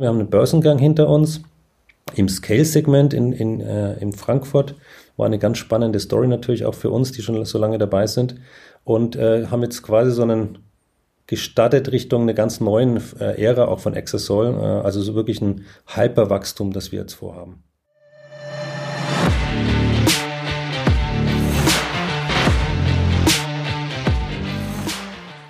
Wir haben einen Börsengang hinter uns im Scale-Segment in, in, äh, in Frankfurt. War eine ganz spannende Story natürlich auch für uns, die schon so lange dabei sind. Und äh, haben jetzt quasi so einen gestartet Richtung einer ganz neuen äh, Ära auch von Exasol. Äh, also so wirklich ein Hyperwachstum, das wir jetzt vorhaben.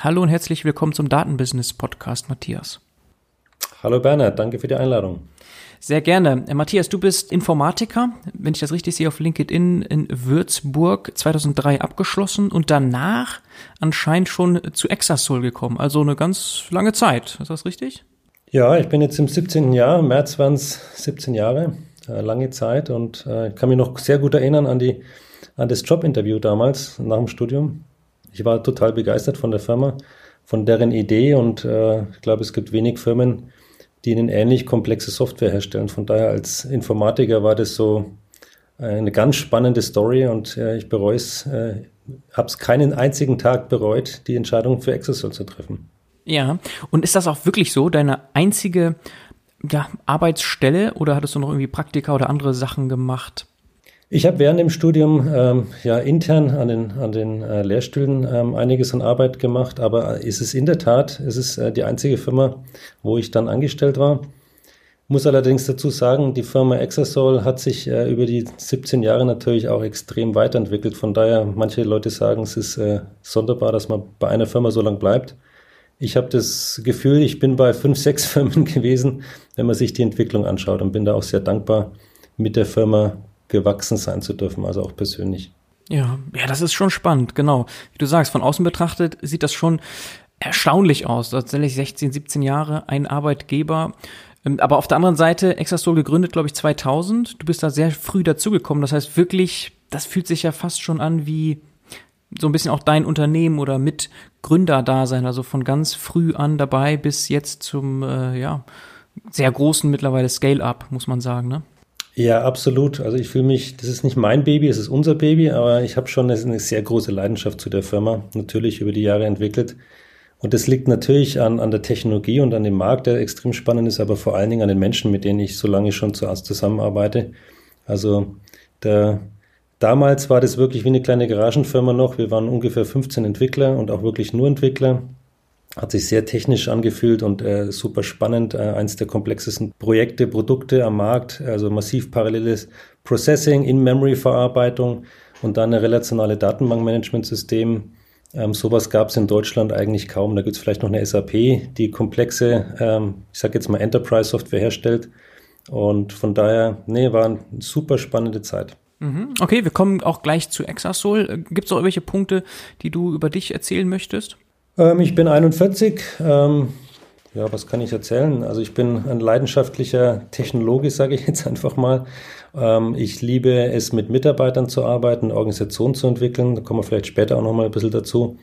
Hallo und herzlich willkommen zum Datenbusiness Podcast, Matthias. Hallo Bernhard, danke für die Einladung. Sehr gerne. Äh, Matthias, du bist Informatiker, wenn ich das richtig sehe, auf LinkedIn in Würzburg 2003 abgeschlossen und danach anscheinend schon zu Exasol gekommen. Also eine ganz lange Zeit. Ist das richtig? Ja, ich bin jetzt im 17. Jahr, im März waren es 17 Jahre, äh, lange Zeit und äh, kann mich noch sehr gut erinnern an die an das Jobinterview damals nach dem Studium ich war total begeistert von der Firma, von deren Idee und äh, ich glaube, es gibt wenig Firmen, die eine ähnlich komplexe Software herstellen. Von daher als Informatiker war das so eine ganz spannende Story und äh, ich bereue es, äh, habe es keinen einzigen Tag bereut, die Entscheidung für Exasol zu treffen. Ja, und ist das auch wirklich so, deine einzige ja, Arbeitsstelle oder hattest du noch irgendwie Praktika oder andere Sachen gemacht? Ich habe während dem Studium ähm, ja intern an den, an den äh, Lehrstühlen ähm, einiges an Arbeit gemacht, aber ist es in der Tat, es ist äh, die einzige Firma, wo ich dann angestellt war. Muss allerdings dazu sagen, die Firma Exasol hat sich äh, über die 17 Jahre natürlich auch extrem weiterentwickelt. Von daher, manche Leute sagen, es ist äh, sonderbar, dass man bei einer Firma so lange bleibt. Ich habe das Gefühl, ich bin bei fünf, sechs Firmen gewesen, wenn man sich die Entwicklung anschaut und bin da auch sehr dankbar, mit der Firma gewachsen sein zu dürfen, also auch persönlich. Ja, ja, das ist schon spannend, genau. Wie du sagst, von außen betrachtet sieht das schon erstaunlich aus. Tatsächlich 16, 17 Jahre, ein Arbeitgeber. Ähm, aber auf der anderen Seite, Exasol gegründet, glaube ich, 2000. Du bist da sehr früh dazugekommen. Das heißt wirklich, das fühlt sich ja fast schon an wie so ein bisschen auch dein Unternehmen oder mit Gründerdasein. Also von ganz früh an dabei bis jetzt zum, äh, ja, sehr großen mittlerweile Scale-Up, muss man sagen, ne? Ja, absolut. Also ich fühle mich, das ist nicht mein Baby, es ist unser Baby, aber ich habe schon eine sehr große Leidenschaft zu der Firma, natürlich über die Jahre entwickelt. Und das liegt natürlich an, an der Technologie und an dem Markt, der extrem spannend ist, aber vor allen Dingen an den Menschen, mit denen ich so lange schon zuerst zusammenarbeite. Also der, damals war das wirklich wie eine kleine Garagenfirma noch. Wir waren ungefähr 15 Entwickler und auch wirklich nur Entwickler hat sich sehr technisch angefühlt und äh, super spannend. Äh, eins der komplexesten Projekte, Produkte am Markt, also massiv paralleles Processing, In-Memory-Verarbeitung und dann ein relationale Datenbankmanagementsystem. Ähm, sowas gab es in Deutschland eigentlich kaum. Da gibt es vielleicht noch eine SAP, die komplexe, ähm, ich sage jetzt mal Enterprise-Software herstellt. Und von daher, nee, war eine super spannende Zeit. Mhm. Okay, wir kommen auch gleich zu Exasol. Gibt es noch irgendwelche Punkte, die du über dich erzählen möchtest? Ähm, ich bin 41. Ähm, ja, was kann ich erzählen? Also ich bin ein leidenschaftlicher Technologe, sage ich jetzt einfach mal. Ähm, ich liebe es, mit Mitarbeitern zu arbeiten, Organisationen zu entwickeln. Da kommen wir vielleicht später auch noch mal ein bisschen dazu.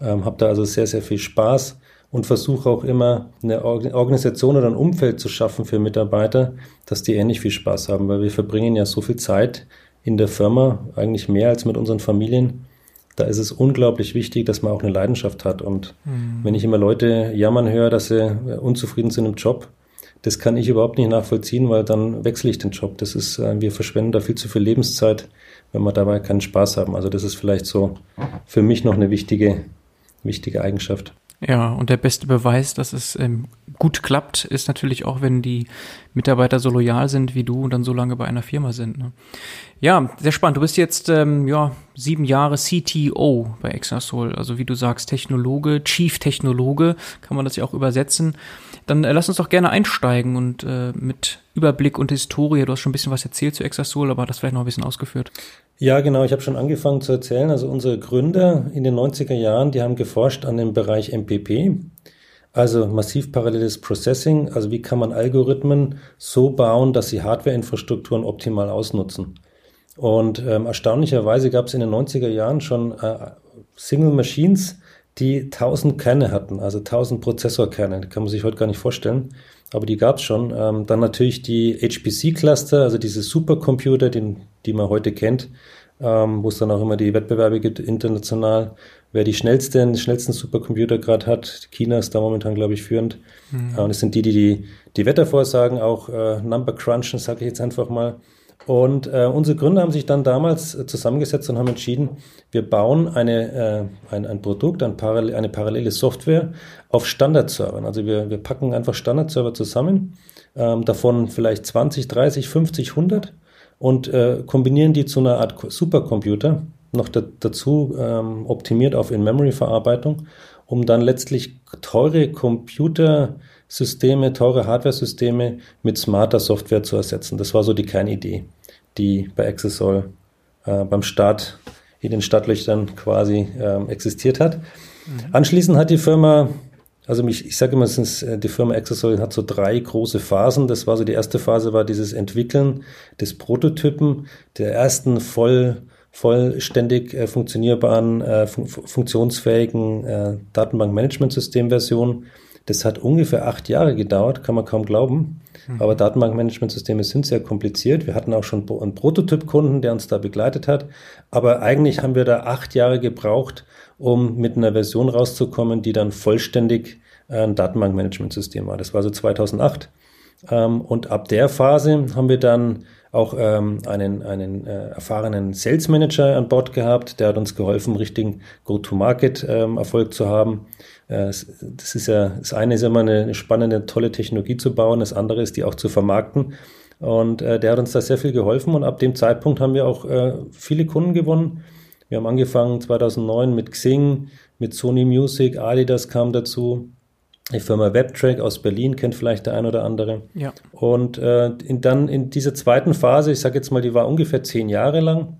Ähm, habe da also sehr, sehr viel Spaß und versuche auch immer eine Organisation oder ein Umfeld zu schaffen für Mitarbeiter, dass die ähnlich viel Spaß haben, weil wir verbringen ja so viel Zeit in der Firma, eigentlich mehr als mit unseren Familien da ist es unglaublich wichtig, dass man auch eine Leidenschaft hat. Und mhm. wenn ich immer Leute jammern höre, dass sie unzufrieden sind im Job, das kann ich überhaupt nicht nachvollziehen, weil dann wechsle ich den Job. Das ist, äh, wir verschwenden da viel zu viel Lebenszeit, wenn wir dabei keinen Spaß haben. Also das ist vielleicht so für mich noch eine wichtige, wichtige Eigenschaft. Ja, und der beste Beweis, dass es ähm, gut klappt, ist natürlich auch, wenn die Mitarbeiter so loyal sind wie du und dann so lange bei einer Firma sind. Ne? Ja, sehr spannend. Du bist jetzt ähm, ja sieben Jahre CTO bei Exasol, also wie du sagst, Technologe, Chief Technologe, kann man das ja auch übersetzen. Dann äh, lass uns doch gerne einsteigen und äh, mit Überblick und Historie. Du hast schon ein bisschen was erzählt zu Exasol, aber das vielleicht noch ein bisschen ausgeführt. Ja, genau. Ich habe schon angefangen zu erzählen. Also unsere Gründer in den 90er Jahren, die haben geforscht an dem Bereich MPP. Also massiv paralleles Processing, also wie kann man Algorithmen so bauen, dass sie Hardwareinfrastrukturen optimal ausnutzen. Und ähm, erstaunlicherweise gab es in den 90er Jahren schon äh, Single Machines, die 1000 Kerne hatten, also 1000 Prozessorkerne. Die kann man sich heute gar nicht vorstellen, aber die gab es schon. Ähm, dann natürlich die HPC-Cluster, also diese Supercomputer, die, die man heute kennt, ähm, wo es dann auch immer die Wettbewerbe gibt international, wer die schnellsten, den schnellsten Supercomputer gerade hat. China ist da momentan, glaube ich, führend. Mhm. Äh, und es sind die, die die, die Wettervorsagen auch äh, Number crunchen, sage ich jetzt einfach mal. Und äh, unsere Gründer haben sich dann damals äh, zusammengesetzt und haben entschieden, wir bauen eine, äh, ein, ein Produkt, ein Parallel, eine parallele Software auf Standardservern. Also wir, wir packen einfach Standardserver zusammen, ähm, davon vielleicht 20, 30, 50, 100 und äh, kombinieren die zu einer Art Supercomputer, noch da, dazu ähm, optimiert auf In-Memory-Verarbeitung, um dann letztlich teure Computer Systeme, teure Hardware-Systeme mit smarter Software zu ersetzen. Das war so die Kernidee, die bei Accessol äh, beim Start in den Stadtlöchern quasi äh, existiert hat. Mhm. Anschließend hat die Firma, also mich, ich sage immer, äh, die Firma Accessol hat so drei große Phasen. Das war so die erste Phase, war dieses Entwickeln des Prototypen der ersten voll vollständig äh, funktionierbaren, äh, fun funktionsfähigen äh, Datenbank-Management-System-Version das hat ungefähr acht Jahre gedauert, kann man kaum glauben. Mhm. Aber Datenbankmanagementsysteme sind sehr kompliziert. Wir hatten auch schon einen Prototypkunden, der uns da begleitet hat. Aber eigentlich haben wir da acht Jahre gebraucht, um mit einer Version rauszukommen, die dann vollständig ein Datenbankmanagementsystem war. Das war so 2008. Ähm, und ab der Phase haben wir dann auch ähm, einen, einen äh, erfahrenen Sales Manager an Bord gehabt, der hat uns geholfen, richtigen Go-to-Market-Erfolg ähm, zu haben. Äh, das ist ja, das eine ist immer eine spannende, tolle Technologie zu bauen, das andere ist, die auch zu vermarkten. Und äh, der hat uns da sehr viel geholfen und ab dem Zeitpunkt haben wir auch äh, viele Kunden gewonnen. Wir haben angefangen 2009 mit Xing, mit Sony Music, Adidas kam dazu, die Firma WebTrack aus Berlin kennt vielleicht der ein oder andere. Ja. Und äh, in, dann in dieser zweiten Phase, ich sage jetzt mal, die war ungefähr zehn Jahre lang,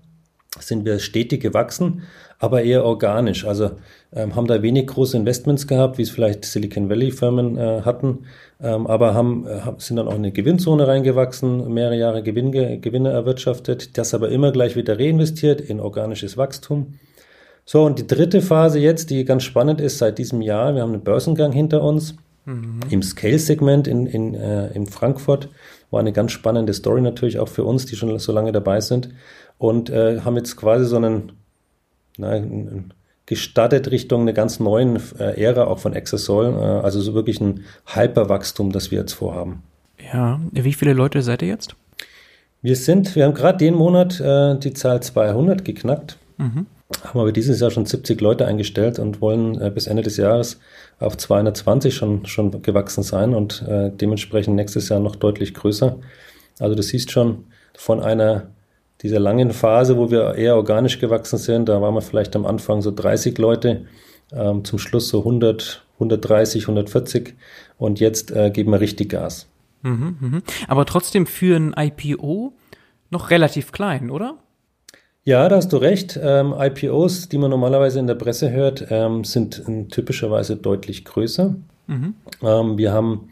sind wir stetig gewachsen, aber eher organisch. Also ähm, haben da wenig große Investments gehabt, wie es vielleicht Silicon Valley Firmen äh, hatten, ähm, aber haben, äh, sind dann auch in eine Gewinnzone reingewachsen, mehrere Jahre Gewinn, Gewinne erwirtschaftet, das aber immer gleich wieder reinvestiert in organisches Wachstum. So, und die dritte Phase jetzt, die ganz spannend ist seit diesem Jahr, wir haben einen Börsengang hinter uns mhm. im Scale-Segment in, in, äh, in Frankfurt. War eine ganz spannende Story natürlich auch für uns, die schon so lange dabei sind. Und äh, haben jetzt quasi so einen, na, gestartet Richtung einer ganz neuen äh, Ära auch von Exasol. Äh, also so wirklich ein Hyperwachstum, das wir jetzt vorhaben. Ja, wie viele Leute seid ihr jetzt? Wir sind, wir haben gerade den Monat äh, die Zahl 200 geknackt. Mhm haben aber dieses Jahr schon 70 Leute eingestellt und wollen äh, bis Ende des Jahres auf 220 schon, schon gewachsen sein und äh, dementsprechend nächstes Jahr noch deutlich größer. Also du siehst schon von einer dieser langen Phase, wo wir eher organisch gewachsen sind, da waren wir vielleicht am Anfang so 30 Leute, ähm, zum Schluss so 100, 130, 140 und jetzt äh, geben wir richtig Gas. Mhm, mh. Aber trotzdem für ein IPO noch relativ klein, oder? Ja, da hast du recht. Ähm, IPOs, die man normalerweise in der Presse hört, ähm, sind typischerweise deutlich größer. Mhm. Ähm, wir haben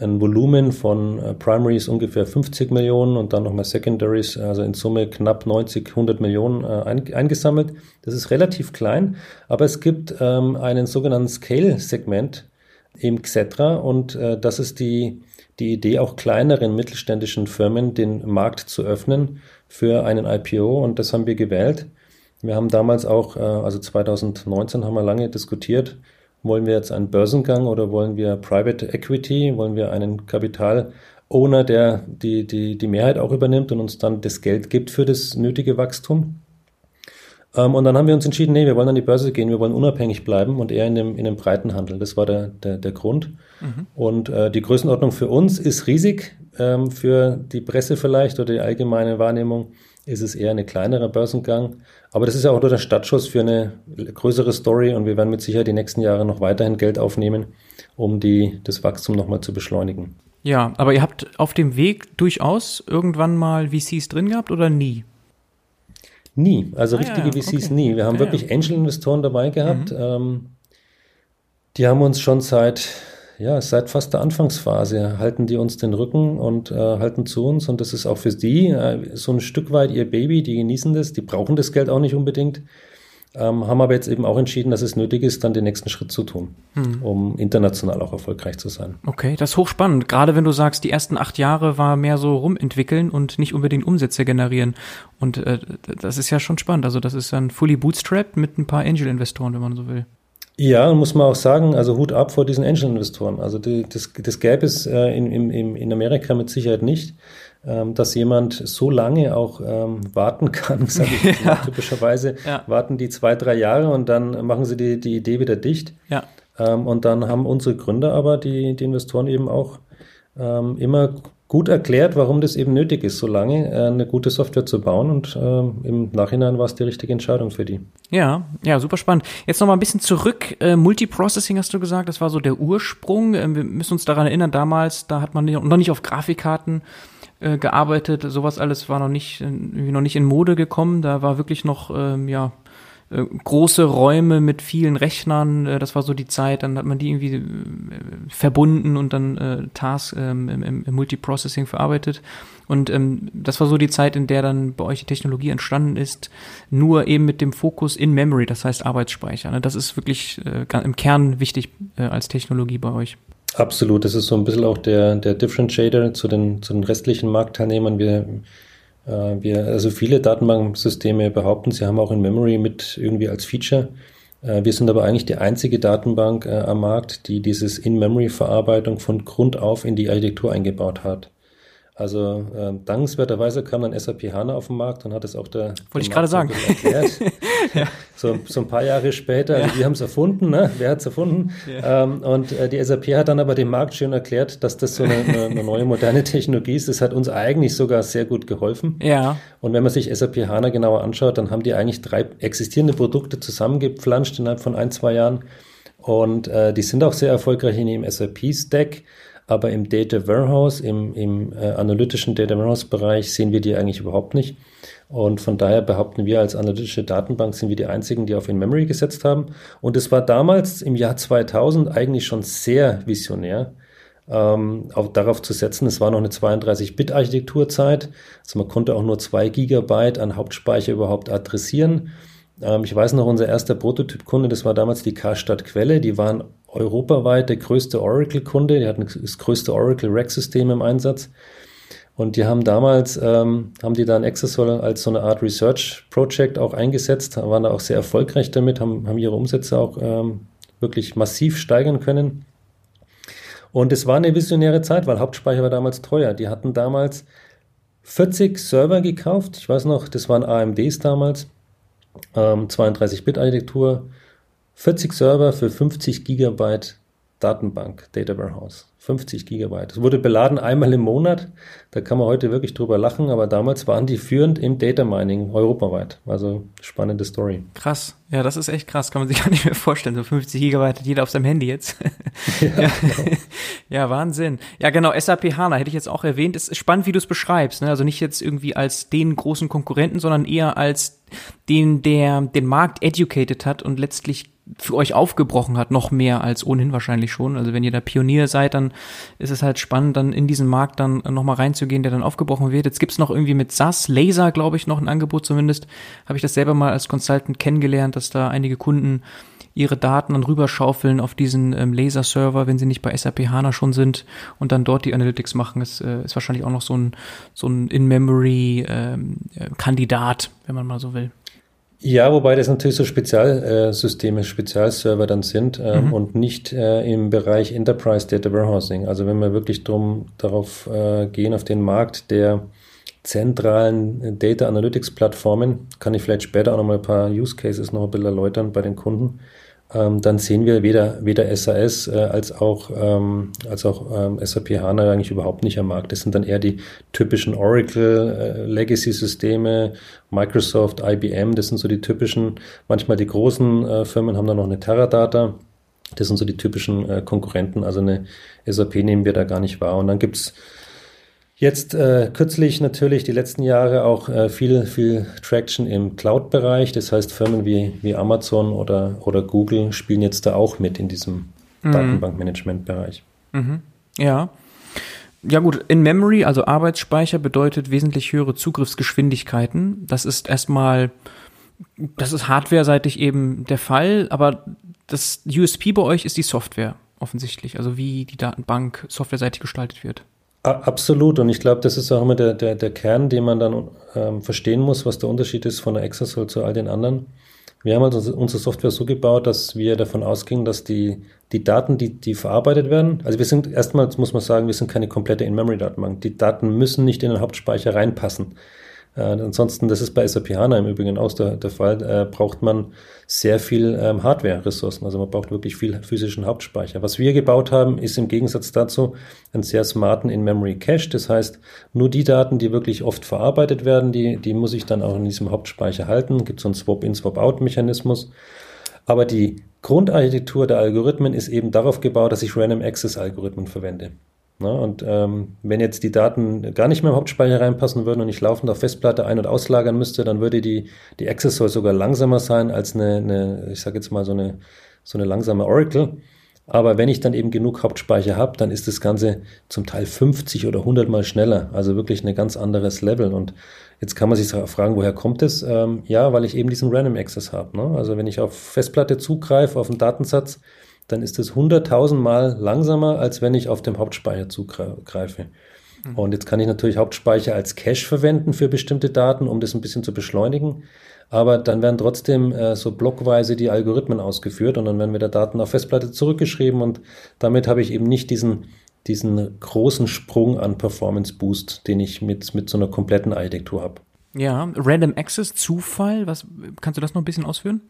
ein Volumen von äh, Primaries ungefähr 50 Millionen und dann nochmal Secondaries, also in Summe knapp 90, 100 Millionen äh, ein, eingesammelt. Das ist relativ klein, aber es gibt ähm, einen sogenannten Scale-Segment im Xetra und äh, das ist die, die Idee, auch kleineren mittelständischen Firmen den Markt zu öffnen für einen IPO und das haben wir gewählt. Wir haben damals auch, äh, also 2019 haben wir lange diskutiert, wollen wir jetzt einen Börsengang oder wollen wir Private Equity, wollen wir einen Kapital-Owner, der die, die, die Mehrheit auch übernimmt und uns dann das Geld gibt für das nötige Wachstum. Ähm, und dann haben wir uns entschieden, nee, wir wollen an die Börse gehen, wir wollen unabhängig bleiben und eher in dem, in dem breiten Handel. Das war der, der, der Grund. Mhm. Und äh, die Größenordnung für uns ist riesig. Ähm, für die Presse vielleicht oder die allgemeine Wahrnehmung ist es eher ein kleinerer Börsengang. Aber das ist ja auch nur der Startschuss für eine größere Story und wir werden mit Sicherheit die nächsten Jahre noch weiterhin Geld aufnehmen, um die, das Wachstum nochmal zu beschleunigen. Ja, aber ihr habt auf dem Weg durchaus irgendwann mal VCs drin gehabt oder nie? Nie, also ah, richtige ja, VCs okay. nie. Wir haben ah, wirklich Angel-Investoren dabei gehabt. Mhm. Ähm, die haben uns schon seit ja, seit fast der Anfangsphase halten die uns den Rücken und äh, halten zu uns. Und das ist auch für die äh, so ein Stück weit ihr Baby. Die genießen das, die brauchen das Geld auch nicht unbedingt. Ähm, haben aber jetzt eben auch entschieden, dass es nötig ist, dann den nächsten Schritt zu tun, hm. um international auch erfolgreich zu sein. Okay, das ist hochspannend. Gerade wenn du sagst, die ersten acht Jahre war mehr so rumentwickeln und nicht unbedingt Umsätze generieren. Und äh, das ist ja schon spannend. Also das ist dann fully bootstrapped mit ein paar Angel-Investoren, wenn man so will. Ja, muss man auch sagen, also Hut ab vor diesen Angel-Investoren. Also die, das, das gäbe es äh, in, in, in Amerika mit Sicherheit nicht, ähm, dass jemand so lange auch ähm, warten kann, sage ich ja. typischerweise. Ja. Warten die zwei, drei Jahre und dann machen sie die, die Idee wieder dicht. Ja. Ähm, und dann haben unsere Gründer aber, die, die Investoren eben auch ähm, immer gut erklärt, warum das eben nötig ist, so lange äh, eine gute Software zu bauen und äh, im Nachhinein war es die richtige Entscheidung für die. Ja, ja, super spannend. Jetzt noch mal ein bisschen zurück. Äh, Multiprocessing hast du gesagt, das war so der Ursprung. Äh, wir müssen uns daran erinnern, damals, da hat man noch nicht auf Grafikkarten äh, gearbeitet. Sowas alles war noch nicht, irgendwie noch nicht in Mode gekommen. Da war wirklich noch, ähm, ja, äh, große Räume mit vielen Rechnern, äh, das war so die Zeit, dann hat man die irgendwie äh, verbunden und dann äh, Tasks ähm, im, im Multiprocessing verarbeitet. Und ähm, das war so die Zeit, in der dann bei euch die Technologie entstanden ist, nur eben mit dem Fokus in Memory, das heißt Arbeitsspeicher. Ne? Das ist wirklich äh, im Kern wichtig äh, als Technologie bei euch. Absolut, das ist so ein bisschen auch der, der Differentiator zu den, zu den restlichen Marktteilnehmern. Wir wir, also viele Datenbanksysteme behaupten, sie haben auch in Memory mit irgendwie als Feature. Äh, wir sind aber eigentlich die einzige Datenbank äh, am Markt, die dieses In-Memory-Verarbeitung von Grund auf in die Architektur eingebaut hat. Also äh, dankenswerterweise kam dann SAP HANA auf den Markt und hat es auch der Wollte ich gerade sagen. erklärt. ja. so, so ein paar Jahre später, also ja. wir haben es erfunden, ne? wer hat es erfunden? Ja. Ähm, und äh, die SAP hat dann aber dem Markt schön erklärt, dass das so eine, eine, neue moderne Technologie ist. Das hat uns eigentlich sogar sehr gut geholfen. Ja. Und wenn man sich SAP HANA genauer anschaut, dann haben die eigentlich drei existierende Produkte zusammengepflanscht innerhalb von ein, zwei Jahren. Und äh, die sind auch sehr erfolgreich in ihrem SAP-Stack. Aber im Data Warehouse, im, im äh, analytischen Data Warehouse-Bereich sehen wir die eigentlich überhaupt nicht. Und von daher behaupten wir als analytische Datenbank sind wir die einzigen, die auf In-Memory gesetzt haben. Und es war damals im Jahr 2000 eigentlich schon sehr visionär, ähm, auch darauf zu setzen. Es war noch eine 32-Bit-Architekturzeit. Also man konnte auch nur zwei Gigabyte an Hauptspeicher überhaupt adressieren. Ähm, ich weiß noch, unser erster Prototypkunde, das war damals die Karstadt Quelle. Die waren europaweit der größte Oracle-Kunde. Die hatten das größte Oracle-Rack-System im Einsatz. Und die haben damals, ähm, haben die dann Exasol als so eine Art Research Project auch eingesetzt, waren da auch sehr erfolgreich damit, haben, haben ihre Umsätze auch ähm, wirklich massiv steigern können. Und es war eine visionäre Zeit, weil Hauptspeicher war damals teuer. Die hatten damals 40 Server gekauft. Ich weiß noch, das waren AMDs damals ähm, 32-Bit-Architektur, 40 Server für 50 Gigabyte Datenbank, Data Warehouse. 50 Gigabyte. Es wurde beladen einmal im Monat. Da kann man heute wirklich drüber lachen, aber damals waren die führend im Data Mining europaweit. Also spannende Story. Krass. Ja, das ist echt krass. Kann man sich gar nicht mehr vorstellen. So 50 Gigabyte hat jeder auf seinem Handy jetzt. Ja, ja. Genau. ja, Wahnsinn. Ja, genau. SAP HANA hätte ich jetzt auch erwähnt. Es ist spannend, wie du es beschreibst. Ne? Also nicht jetzt irgendwie als den großen Konkurrenten, sondern eher als den, der den Markt educated hat und letztlich für euch aufgebrochen hat, noch mehr als ohnehin wahrscheinlich schon. Also wenn ihr da Pionier seid, dann ist es halt spannend, dann in diesen Markt dann nochmal reinzugehen, der dann aufgebrochen wird. Jetzt gibt's noch irgendwie mit SAS, Laser, glaube ich, noch ein Angebot zumindest. Habe ich das selber mal als Consultant kennengelernt, dass da einige Kunden ihre Daten dann rüberschaufeln auf diesen ähm, Laser-Server, wenn sie nicht bei SAP HANA schon sind und dann dort die Analytics machen. ist, äh, ist wahrscheinlich auch noch so ein, so ein In-Memory-Kandidat, ähm, wenn man mal so will. Ja, wobei das natürlich so Spezialsysteme, Spezialserver dann sind ähm, mhm. und nicht äh, im Bereich Enterprise Data Warehousing. Also wenn wir wirklich drum darauf äh, gehen, auf den Markt der zentralen Data Analytics Plattformen, kann ich vielleicht später auch noch mal ein paar Use Cases noch ein bisschen erläutern bei den Kunden ähm, dann sehen wir weder, weder SAS äh, als auch, ähm, als auch ähm, SAP HANA eigentlich überhaupt nicht am Markt. Das sind dann eher die typischen Oracle äh, Legacy Systeme, Microsoft, IBM, das sind so die typischen, manchmal die großen äh, Firmen haben dann noch eine Teradata. Das sind so die typischen äh, Konkurrenten. Also eine SAP nehmen wir da gar nicht wahr. Und dann gibt's Jetzt äh, kürzlich natürlich die letzten Jahre auch äh, viel, viel Traction im Cloud-Bereich. Das heißt, Firmen wie, wie Amazon oder, oder Google spielen jetzt da auch mit in diesem, mhm. Datenbankmanagement-Bereich. Mhm. Ja. Ja gut, in Memory, also Arbeitsspeicher, bedeutet wesentlich höhere Zugriffsgeschwindigkeiten. Das ist erstmal, das ist hardware-seitig eben der Fall, aber das USP bei euch ist die Software offensichtlich, also wie die Datenbank softwareseitig gestaltet wird. Absolut. Und ich glaube, das ist auch immer der, der, der Kern, den man dann ähm, verstehen muss, was der Unterschied ist von der Exasol zu all den anderen. Wir haben also unsere Software so gebaut, dass wir davon ausgingen, dass die, die Daten, die, die verarbeitet werden, also wir sind erstmals, muss man sagen, wir sind keine komplette In-Memory-Datenbank. Die Daten müssen nicht in den Hauptspeicher reinpassen. Äh, ansonsten, das ist bei SAP HANA im Übrigen auch der, der Fall, äh, braucht man sehr viel ähm, Hardware-Ressourcen. Also man braucht wirklich viel physischen Hauptspeicher. Was wir gebaut haben, ist im Gegensatz dazu einen sehr smarten In-Memory Cache. Das heißt, nur die Daten, die wirklich oft verarbeitet werden, die, die muss ich dann auch in diesem Hauptspeicher halten. Gibt so einen Swap-in, Swap-out-Mechanismus. Aber die Grundarchitektur der Algorithmen ist eben darauf gebaut, dass ich Random Access Algorithmen verwende. Ne? Und ähm, wenn jetzt die Daten gar nicht mehr im Hauptspeicher reinpassen würden und ich laufend auf Festplatte ein- und auslagern müsste, dann würde die, die Access soll sogar langsamer sein als eine, eine ich sage jetzt mal so eine, so eine langsame Oracle. Aber wenn ich dann eben genug Hauptspeicher habe, dann ist das Ganze zum Teil 50 oder 100 mal schneller. Also wirklich ein ganz anderes Level. Und jetzt kann man sich fragen, woher kommt es? Ähm, ja, weil ich eben diesen Random Access habe. Ne? Also wenn ich auf Festplatte zugreife, auf einen Datensatz, dann ist es 100.000 Mal langsamer, als wenn ich auf dem Hauptspeicher zugreife. Mhm. Und jetzt kann ich natürlich Hauptspeicher als Cache verwenden für bestimmte Daten, um das ein bisschen zu beschleunigen. Aber dann werden trotzdem äh, so blockweise die Algorithmen ausgeführt und dann werden wieder Daten auf Festplatte zurückgeschrieben und damit habe ich eben nicht diesen, diesen großen Sprung an Performance Boost, den ich mit, mit so einer kompletten Architektur habe. Ja, Random Access, Zufall, was kannst du das noch ein bisschen ausführen?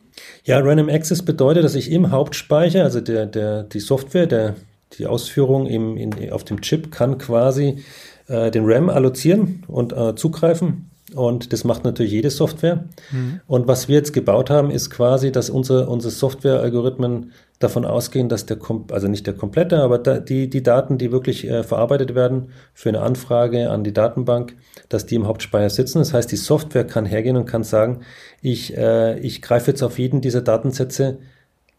Ja, Random Access bedeutet, dass ich im Hauptspeicher, also der, der, die Software, der, die Ausführung im, in, auf dem Chip kann quasi äh, den RAM allozieren und äh, zugreifen und das macht natürlich jede Software. Mhm. Und was wir jetzt gebaut haben, ist quasi, dass unsere, unsere Software-Algorithmen davon ausgehen, dass der, also nicht der komplette, aber die, die Daten, die wirklich äh, verarbeitet werden für eine Anfrage an die Datenbank, dass die im Hauptspeicher sitzen. Das heißt, die Software kann hergehen und kann sagen, ich, äh, ich greife jetzt auf jeden dieser Datensätze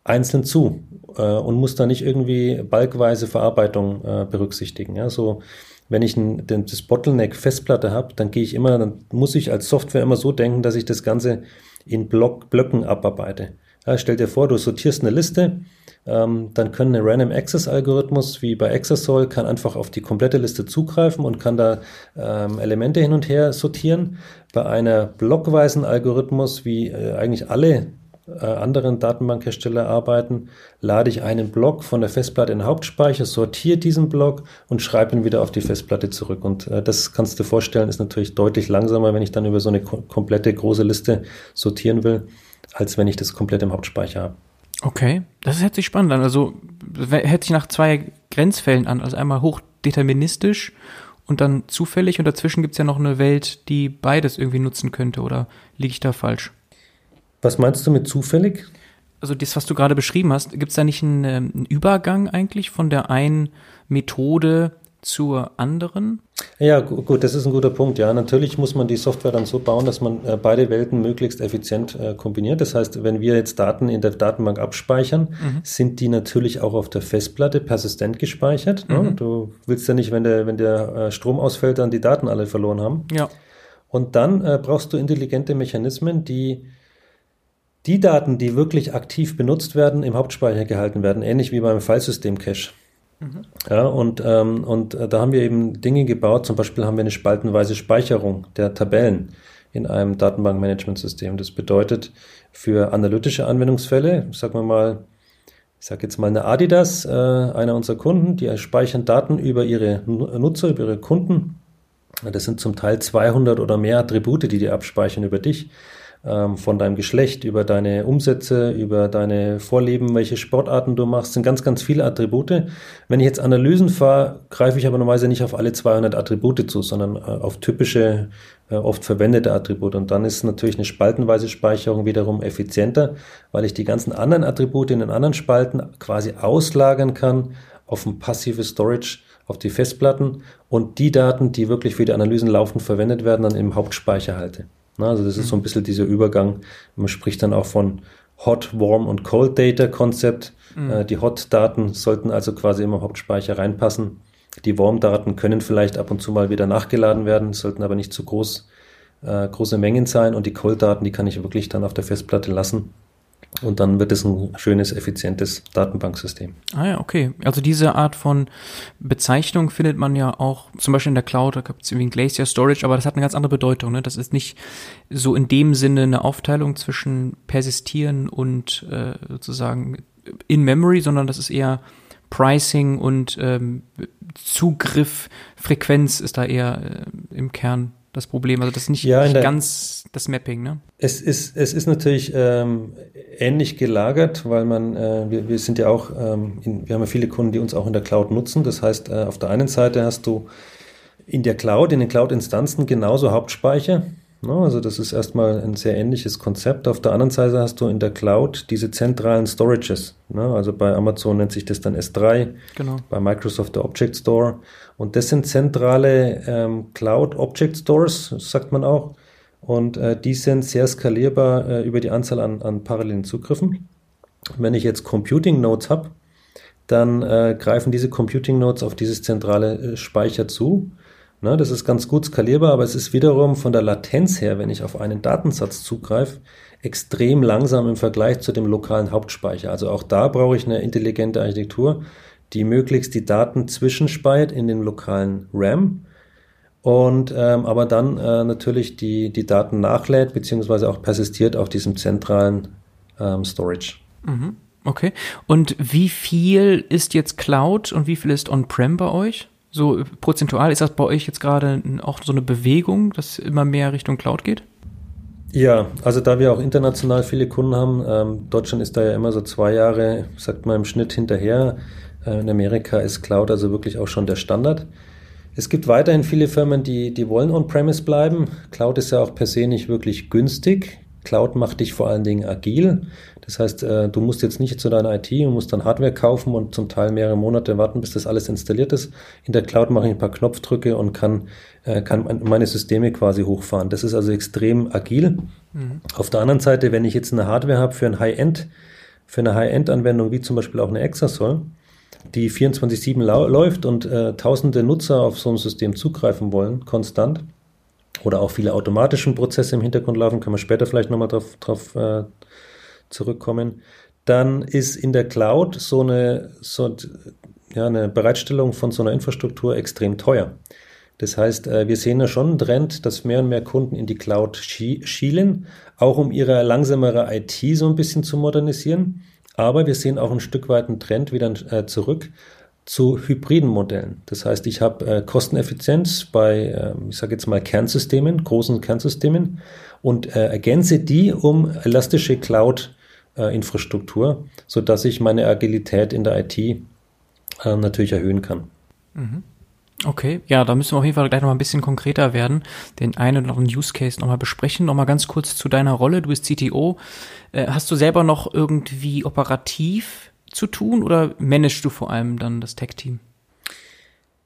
einzeln zu äh, und muss da nicht irgendwie balkweise Verarbeitung berücksichtigen. Ja, so wenn ich ein, das Bottleneck Festplatte habe, dann gehe ich immer, dann muss ich als Software immer so denken, dass ich das Ganze in Block, Blöcken abarbeite. Ja, stell dir vor, du sortierst eine Liste, ähm, dann können eine Random Access Algorithmus wie bei Exasol kann einfach auf die komplette Liste zugreifen und kann da ähm, Elemente hin und her sortieren. Bei einer blockweisen Algorithmus wie äh, eigentlich alle äh, anderen Datenbankhersteller arbeiten, lade ich einen Block von der Festplatte in den Hauptspeicher, sortiere diesen Block und schreibe ihn wieder auf die Festplatte zurück. Und äh, das kannst du dir vorstellen, ist natürlich deutlich langsamer, wenn ich dann über so eine komplette große Liste sortieren will, als wenn ich das komplett im Hauptspeicher habe. Okay, das hört sich spannend an. Also hätte ich nach zwei Grenzfällen an. Also einmal hochdeterministisch und dann zufällig und dazwischen gibt es ja noch eine Welt, die beides irgendwie nutzen könnte. Oder liege ich da falsch? Was meinst du mit zufällig? Also das, was du gerade beschrieben hast, gibt es da nicht einen, ähm, einen, Übergang eigentlich von der einen Methode zur anderen? Ja, gut, das ist ein guter Punkt. Ja, natürlich muss man die Software dann so bauen, dass man äh, beide Welten möglichst effizient äh, kombiniert. Das heißt, wenn wir jetzt Daten in der Datenbank abspeichern, mhm. sind die natürlich auch auf der Festplatte persistent gespeichert. Ne? Mhm. Du willst ja nicht, wenn der, wenn der äh, Strom ausfällt, dann die Daten alle verloren haben. Ja. Und dann brauchst du intelligente Mechanismen, die die Daten, die wirklich aktiv benutzt werden, im Hauptspeicher gehalten werden, ähnlich wie beim Filesystem-Cache. Ja, und, ähm, und äh, da haben wir eben Dinge gebaut, zum Beispiel haben wir eine spaltenweise Speicherung der Tabellen in einem Datenbankmanagementsystem. Das bedeutet für analytische Anwendungsfälle, sagen wir mal, ich sage jetzt mal eine Adidas, äh, einer unserer Kunden, die speichern Daten über ihre Nutzer, über ihre Kunden. Das sind zum Teil 200 oder mehr Attribute, die die abspeichern über dich ähm, von deinem Geschlecht, über deine Umsätze, über deine Vorlieben, welche Sportarten du machst, sind ganz, ganz viele Attribute. Wenn ich jetzt Analysen fahre, greife ich aber normalerweise nicht auf alle 200 Attribute zu, sondern äh, auf typische, äh, oft verwendete Attribute. Und dann ist natürlich eine spaltenweise Speicherung wiederum effizienter, weil ich die ganzen anderen Attribute in den anderen Spalten quasi auslagern kann auf ein passives Storage auf die Festplatten und die Daten, die wirklich für die Analysen laufend verwendet werden, dann im Hauptspeicher halte. Also das ist so ein mhm. bisschen dieser Übergang. Man spricht dann auch von, Hot, Warm und Cold Data Konzept. Mhm. Äh, die Hot-Daten sollten also quasi immer im Hauptspeicher reinpassen. Die Warm-Daten können vielleicht ab und zu mal wieder nachgeladen werden, sollten aber nicht zu groß, äh, große Mengen sein. Und die Cold-Daten, die kann ich wirklich dann auf der Festplatte lassen. Und dann wird es ein schönes, effizientes Datenbanksystem. Ah ja, okay. Also diese Art von Bezeichnung findet man ja auch zum Beispiel in der Cloud, da gibt es irgendwie ein Glacier Storage, aber das hat eine ganz andere Bedeutung. Ne? Das ist nicht so in dem Sinne eine Aufteilung zwischen Persistieren und äh, sozusagen in Memory, sondern das ist eher Pricing und ähm, Zugriff, Frequenz ist da eher äh, im Kern das Problem. Also das ist nicht, ja, nicht ganz das Mapping, ne? Es ist, es ist natürlich ähm, ähnlich gelagert, weil man, äh, wir, wir sind ja auch, ähm, in, wir haben ja viele Kunden, die uns auch in der Cloud nutzen. Das heißt, äh, auf der einen Seite hast du in der Cloud, in den Cloud-Instanzen genauso Hauptspeicher. Ne? Also das ist erstmal ein sehr ähnliches Konzept. Auf der anderen Seite hast du in der Cloud diese zentralen Storages. Ne? Also bei Amazon nennt sich das dann S3, genau. bei Microsoft der Object Store. Und das sind zentrale ähm, Cloud Object Stores, sagt man auch. Und äh, die sind sehr skalierbar äh, über die Anzahl an, an parallelen Zugriffen. Wenn ich jetzt Computing Nodes habe, dann äh, greifen diese Computing Nodes auf dieses zentrale äh, Speicher zu Ne, das ist ganz gut skalierbar, aber es ist wiederum von der Latenz her, wenn ich auf einen Datensatz zugreife, extrem langsam im Vergleich zu dem lokalen Hauptspeicher. Also auch da brauche ich eine intelligente Architektur, die möglichst die Daten zwischenspeiert in den lokalen RAM und ähm, aber dann äh, natürlich die, die Daten nachlädt, beziehungsweise auch persistiert auf diesem zentralen ähm, Storage. Mhm. Okay. Und wie viel ist jetzt Cloud und wie viel ist On-Prem bei euch? So prozentual ist das bei euch jetzt gerade auch so eine Bewegung, dass immer mehr Richtung Cloud geht? Ja, also da wir auch international viele Kunden haben, ähm, Deutschland ist da ja immer so zwei Jahre, sagt man im Schnitt hinterher. Äh, in Amerika ist Cloud also wirklich auch schon der Standard. Es gibt weiterhin viele Firmen, die, die wollen on-premise bleiben. Cloud ist ja auch per se nicht wirklich günstig. Cloud macht dich vor allen Dingen agil. Das heißt, äh, du musst jetzt nicht zu deiner IT und musst dann Hardware kaufen und zum Teil mehrere Monate warten, bis das alles installiert ist. In der Cloud mache ich ein paar Knopfdrücke und kann, äh, kann meine Systeme quasi hochfahren. Das ist also extrem agil. Mhm. Auf der anderen Seite, wenn ich jetzt eine Hardware habe für ein High-End, für eine High-End-Anwendung, wie zum Beispiel auch eine Exasol, die 24-7 läuft und äh, tausende Nutzer auf so ein System zugreifen wollen, konstant, oder auch viele automatische Prozesse im Hintergrund laufen, können wir später vielleicht nochmal drauf, drauf äh, zurückkommen. Dann ist in der Cloud so eine, so, ja, eine Bereitstellung von so einer Infrastruktur extrem teuer. Das heißt, äh, wir sehen ja schon einen Trend, dass mehr und mehr Kunden in die Cloud schielen, auch um ihre langsamere IT so ein bisschen zu modernisieren. Aber wir sehen auch ein Stück weit einen Trend wieder äh, zurück zu hybriden Modellen. Das heißt, ich habe äh, Kosteneffizienz bei, äh, ich sage jetzt mal Kernsystemen, großen Kernsystemen und äh, ergänze die um elastische Cloud-Infrastruktur, so dass ich meine Agilität in der IT äh, natürlich erhöhen kann. Mhm. Okay, ja, da müssen wir auf jeden Fall gleich noch mal ein bisschen konkreter werden, den einen oder anderen Use Case noch mal besprechen. Noch mal ganz kurz zu deiner Rolle. Du bist CTO. Äh, hast du selber noch irgendwie operativ zu tun oder managst du vor allem dann das Tech-Team?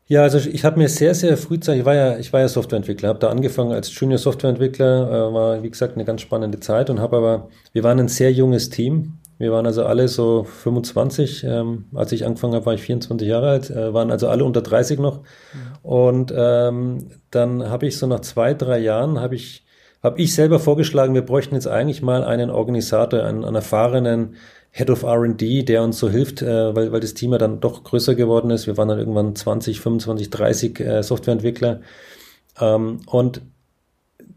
Ja, also ich habe mir sehr, sehr frühzeitig, ich war ja, ich war ja Softwareentwickler, habe da angefangen als Junior Softwareentwickler, äh, war wie gesagt eine ganz spannende Zeit und habe aber, wir waren ein sehr junges Team. Wir waren also alle so 25, ähm, als ich angefangen habe, war ich 24 Jahre alt, äh, waren also alle unter 30 noch. Mhm. Und ähm, dann habe ich so nach zwei, drei Jahren, habe ich, habe ich selber vorgeschlagen, wir bräuchten jetzt eigentlich mal einen Organisator, einen, einen erfahrenen Head of R&D, der uns so hilft, äh, weil, weil das Team ja dann doch größer geworden ist. Wir waren dann irgendwann 20, 25, 30 äh, Softwareentwickler. Ähm, und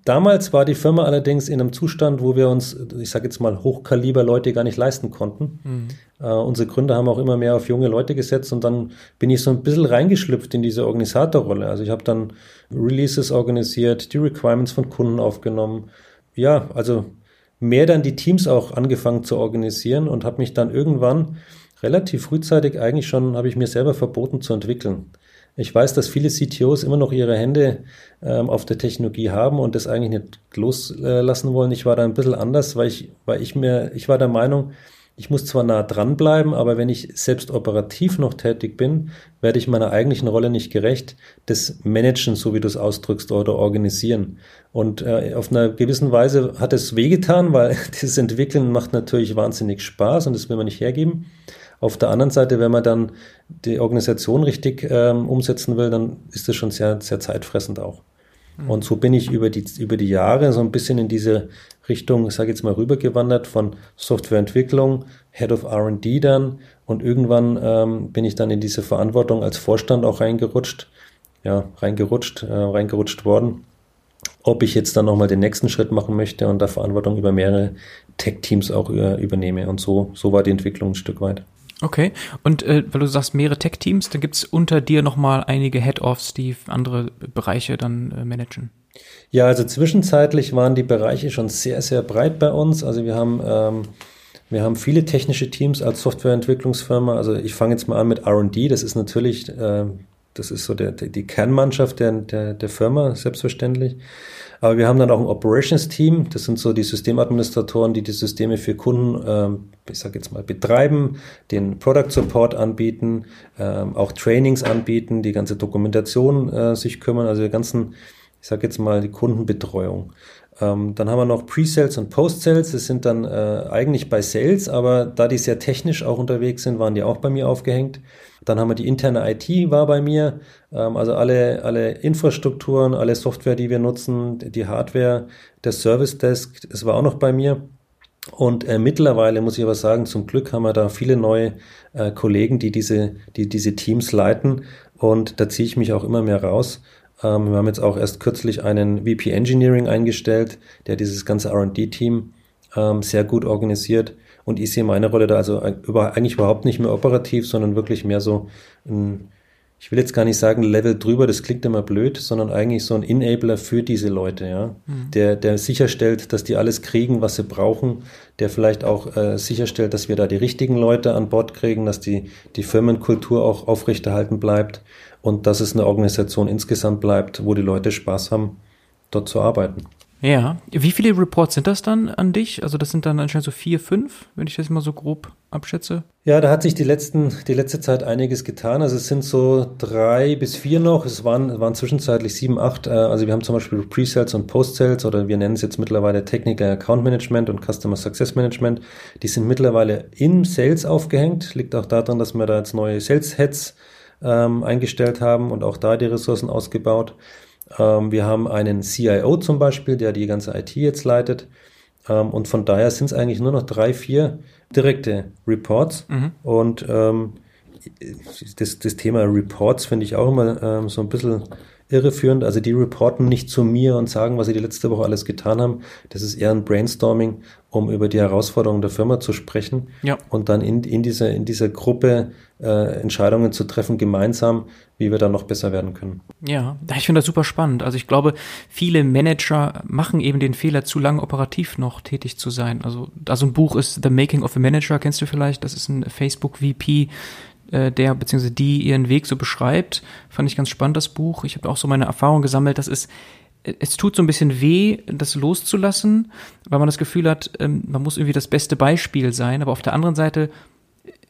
damals war die Firma allerdings in einem Zustand, wo wir uns, ich sage jetzt mal, Hochkaliber Leute gar nicht leisten konnten. Mhm. Äh, unsere Gründer haben auch immer mehr auf junge Leute gesetzt und dann bin ich so ein bisschen reingeschlüpft in diese Organisatorrolle. Also ich habe dann Releases organisiert, die Requirements von Kunden aufgenommen. Ja, also mehr dann die Teams auch angefangen zu organisieren und habe mich dann irgendwann relativ frühzeitig eigentlich schon, habe ich mir selber verboten zu entwickeln. Ich weiß, dass viele CTOs immer noch ihre Hände ähm, auf der Technologie haben und das eigentlich nicht loslassen wollen. Ich war da ein bisschen anders, weil ich, weil ich mir, ich war der Meinung, ich muss zwar nah dranbleiben, aber wenn ich selbst operativ noch tätig bin, werde ich meiner eigentlichen Rolle nicht gerecht, das Managen, so wie du es ausdrückst, oder organisieren. Und äh, auf einer gewissen Weise hat es wehgetan, weil dieses Entwickeln macht natürlich wahnsinnig Spaß und das will man nicht hergeben. Auf der anderen Seite, wenn man dann die Organisation richtig ähm, umsetzen will, dann ist das schon sehr, sehr zeitfressend auch. Mhm. Und so bin ich über die, über die Jahre so ein bisschen in diese Richtung, ich jetzt mal, rübergewandert von Softwareentwicklung, Head of RD dann und irgendwann ähm, bin ich dann in diese Verantwortung als Vorstand auch reingerutscht, ja, reingerutscht, äh, reingerutscht worden. Ob ich jetzt dann nochmal den nächsten Schritt machen möchte und da Verantwortung über mehrere Tech-Teams auch über, übernehme. Und so, so war die Entwicklung ein Stück weit. Okay, und äh, weil du sagst mehrere Tech-Teams, dann gibt's unter dir nochmal einige Head-Offs, die andere Bereiche dann äh, managen. Ja, also zwischenzeitlich waren die Bereiche schon sehr, sehr breit bei uns. Also wir haben, ähm, wir haben viele technische Teams als Softwareentwicklungsfirma. Also ich fange jetzt mal an mit RD. Das ist natürlich, äh, das ist so der, die Kernmannschaft der, der, der Firma, selbstverständlich. Aber wir haben dann auch ein Operations-Team. Das sind so die Systemadministratoren, die die Systeme für Kunden, ähm, ich sage jetzt mal, betreiben, den Product Support anbieten, ähm, auch Trainings anbieten, die ganze Dokumentation äh, sich kümmern, also die ganzen ich sage jetzt mal, die Kundenbetreuung. Ähm, dann haben wir noch Pre-Sales und Post-Sales. Das sind dann äh, eigentlich bei Sales, aber da die sehr technisch auch unterwegs sind, waren die auch bei mir aufgehängt. Dann haben wir die interne IT war bei mir, ähm, also alle, alle Infrastrukturen, alle Software, die wir nutzen, die Hardware, der Service Desk, das war auch noch bei mir. Und äh, mittlerweile muss ich aber sagen, zum Glück haben wir da viele neue äh, Kollegen, die diese, die diese Teams leiten. Und da ziehe ich mich auch immer mehr raus. Ähm, wir haben jetzt auch erst kürzlich einen VP Engineering eingestellt, der dieses ganze RD-Team ähm, sehr gut organisiert. Und ich sehe meine Rolle da also über, eigentlich überhaupt nicht mehr operativ, sondern wirklich mehr so ein, ich will jetzt gar nicht sagen Level drüber, das klingt immer blöd, sondern eigentlich so ein Enabler für diese Leute, ja, mhm. der, der sicherstellt, dass die alles kriegen, was sie brauchen, der vielleicht auch äh, sicherstellt, dass wir da die richtigen Leute an Bord kriegen, dass die, die Firmenkultur auch aufrechterhalten bleibt und dass es eine Organisation insgesamt bleibt, wo die Leute Spaß haben, dort zu arbeiten. Ja. Wie viele Reports sind das dann an dich? Also das sind dann anscheinend so vier, fünf, wenn ich das mal so grob abschätze. Ja, da hat sich die letzten, die letzte Zeit einiges getan. Also es sind so drei bis vier noch. Es waren, waren zwischenzeitlich sieben, acht. Äh, also wir haben zum Beispiel Pre-Sales und Post-Sales oder wir nennen es jetzt mittlerweile Technical Account Management und Customer Success Management. Die sind mittlerweile in Sales aufgehängt. Liegt auch daran, dass wir da jetzt neue Sales Heads ähm, eingestellt haben und auch da die Ressourcen ausgebaut. Ähm, wir haben einen CIO zum Beispiel, der die ganze IT jetzt leitet. Ähm, und von daher sind es eigentlich nur noch drei, vier direkte Reports. Mhm. Und ähm, das, das Thema Reports finde ich auch immer ähm, so ein bisschen irreführend. Also die reporten nicht zu mir und sagen, was sie die letzte Woche alles getan haben. Das ist eher ein Brainstorming, um über die Herausforderungen der Firma zu sprechen ja. und dann in, in, dieser, in dieser Gruppe äh, Entscheidungen zu treffen, gemeinsam, wie wir da noch besser werden können. Ja, ich finde das super spannend. Also ich glaube, viele Manager machen eben den Fehler, zu lange operativ noch tätig zu sein. Also da so ein Buch ist The Making of a Manager, kennst du vielleicht? Das ist ein Facebook-VP, äh, der bzw. die ihren Weg so beschreibt. Fand ich ganz spannend, das Buch. Ich habe auch so meine Erfahrung gesammelt, dass es es tut so ein bisschen weh, das loszulassen, weil man das Gefühl hat, ähm, man muss irgendwie das beste Beispiel sein. Aber auf der anderen Seite,